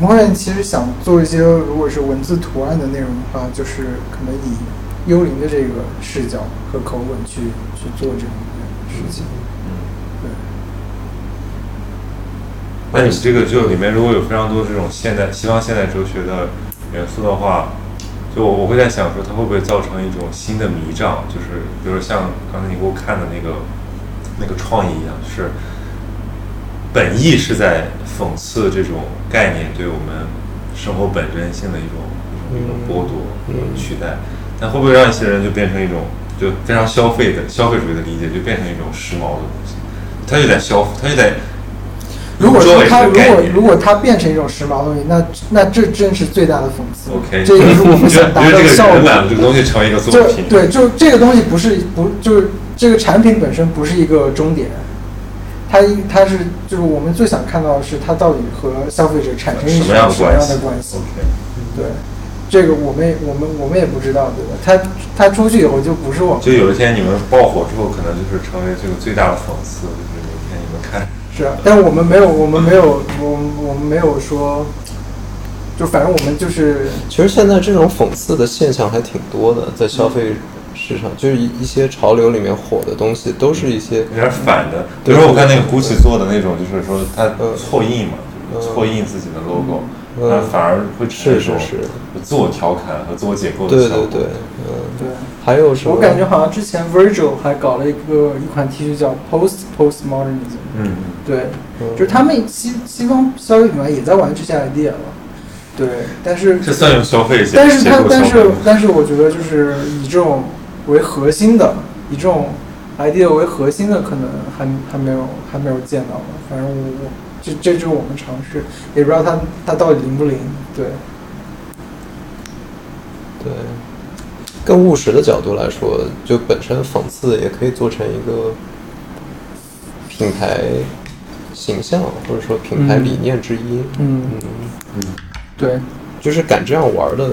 我后面其实想做一些，如果是文字图案的内容的话，就是可能以幽灵的这个视角和口吻去去做这样的事情。那你这个就里面如果有非常多这种现代西方现代哲学的元素的话，就我我会在想说，它会不会造成一种新的迷障？就是比如像刚才你给我看的那个那个创意一样，就是本意是在讽刺这种概念对我们生活本真性的一种一种一种剥夺、一种取代，但会不会让一些人就变成一种，就就非常消费的消费主义的理解，就变成一种时髦的东西，他就在消，他就在如果说它如果如果它变成一种时髦东西，那那这真是最大的讽刺。OK，这个是我们想达到的 *laughs* 效果这个东西成为一个作就品，对，就这个东西不是不就是这个产品本身不是一个终点，它一它是就是我们最想看到的是它到底和消费者产生一什么样的什么样关系的关系。？OK，对，这个我们也我们我们也不知道，对吧？它它出去以后就不是我们就有一天你们爆火之后，可能就是成为这个最大的讽刺，就是有一天你们看，是啊，但是我们没有我们没有我们我们没有说，就反正我们就是其实现在这种讽刺的现象还挺多的，在消费市场，就是一一些潮流里面火的东西，都是一些有点反的。比如说我看那个 GUCCI 做的那种，就是说它嗯错印嘛，就是错印自己的 logo，嗯它反而会是是是自我调侃和自我解构的对效果。对对，嗯，对。还有什么？我感觉好像之前 Virgil 还搞了一个一款 T 恤叫 Post Postmodernism，嗯，对，嗯就是他们西西方消费品牌也在玩这些 idea 了，对，但是这算用消费结但是结它但是但是我觉得就是以这种为核心的，以这种 idea 为核心的，可能还还没有还没有见到吧。反正我我这这就是我们尝试，也不知道它它到底灵不灵。对，对，更务实的角度来说，就本身讽刺也可以做成一个品牌形象，或者说品牌理念之一。嗯嗯，对，就是敢这样玩的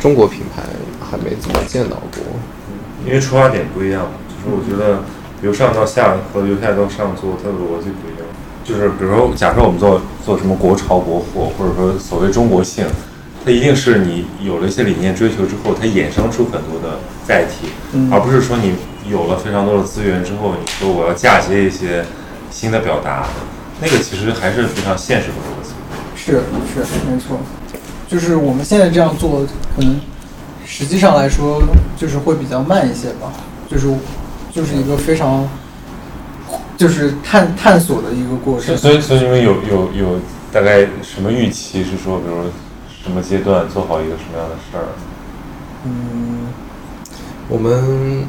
中国品牌还没怎么见到过。因为出发点不一样嘛，就是我觉得由上到下和由下到上做，它的逻辑不一样。就是比如说，假设我们做做什么国潮国货，或者说所谓中国性，它一定是你有了一些理念追求之后，它衍生出很多的载体，嗯而不是说你有了非常多的资源之后，你说我要嫁接一些新的表达，那个其实还是非常现实的逻辑。是是没错，就是我们现在这样做，可能实际上来说就是会比较慢一些吧，就是就是一个非常就是探探索的一个过程。所以所以你们有有有大概什么预期？是说，比如什么阶段做好一个什么样的事儿？嗯，我们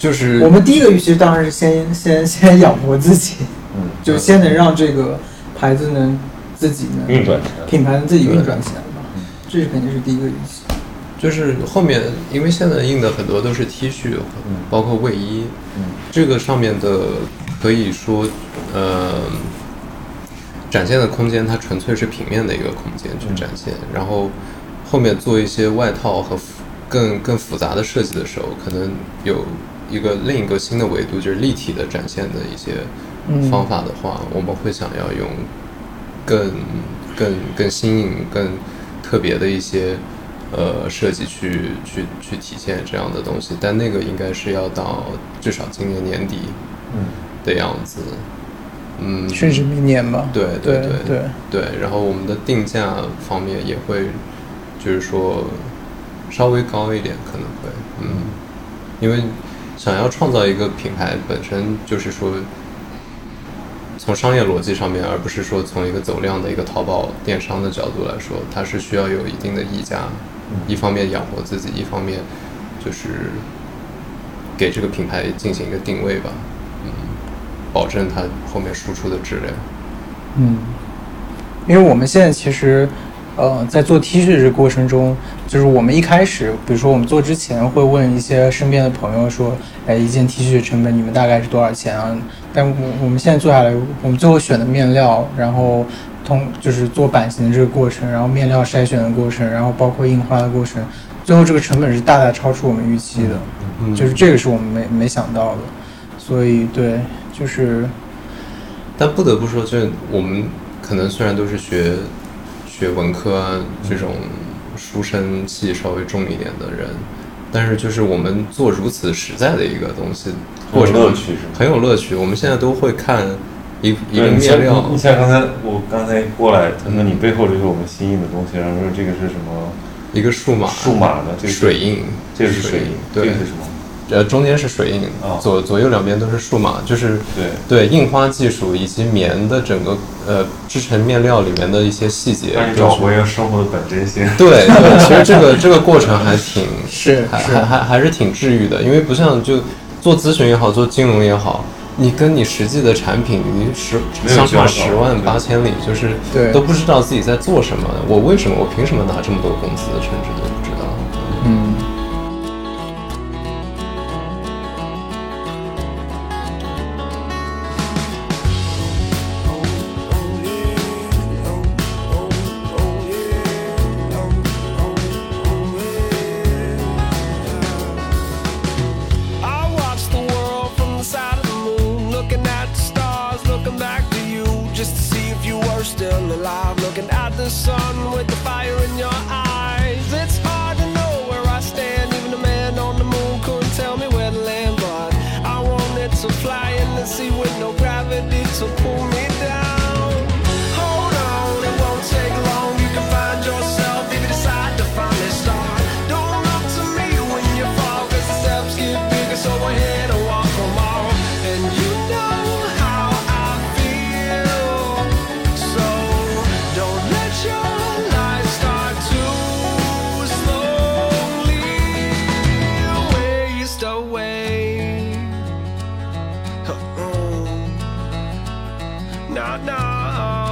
就是我们第一个预期当然是先先先养活自己，嗯，就先能让这个牌子能自己能运转起来。品牌能自己运转起来吧，这是肯定是第一个预期。就是后面，因为现在印的很多都是 T 恤，嗯。包括卫衣，嗯。这个上面的可以说，呃，展现的空间它纯粹是平面的一个空间去展现，然后后面做一些外套和更更复杂的设计的时候，可能有一个另一个新的维度，就是立体的展现的一些嗯。方法的话，我们会想要用更更更新颖、更特别的一些呃设计去去去体现这样的东西，但那个应该是要到至少今年年底嗯的样子。嗯，甚至明年吧。对对对对对，然后我们的定价方面也会，就是说稍微高一点，可能会，嗯，因为想要创造一个品牌，本身就是说从商业逻辑上面，而不是说从一个走量的一个淘宝电商的角度来说，它是需要有一定的溢价，一方面养活自己，一方面就是给这个品牌进行一个定位吧，嗯，保证它后面输出的质量。嗯，因为我们现在其实，呃，在做 T 恤这过程中，就是我们一开始，比如说我们做之前会问一些身边的朋友说，哎，一件 T 恤成本你们大概是多少钱啊？但我我们现在做下来，我们最后选的面料，然后通就是做版型的这个过程，然后面料筛选的过程，然后包括印花的过程，最后这个成本是大大超出我们预期的，嗯就是这个是我们没没想到的，所以对，就是但不得不说，就是我们可能虽然都是学学文科啊这种书生气稍微重一点的人，但是就是我们做如此实在的一个东西，很有过程乐趣很有乐趣。我们现在都会看一一个面料你，像刚才我刚才过来，他说你背后就是我们新印的东西，然后说这个是什么一个数码数码的，这个水印，这个是水印，这个是什么？呃中间是水印，哦左左右两边都是数码，就是对对印花技术以及棉的整个呃织成面料里面的一些细节，让你找回了生活的本真性。对对，*laughs* 其实这个这个过程还挺是是还还还还是挺治愈的，因为不像就做咨询也好，做金融也好，你跟你实际的产品离十相差十万八千里，就是对。都不知道自己在做什么，我为什么我凭什么拿这么多工资，甚至 da know. Uh.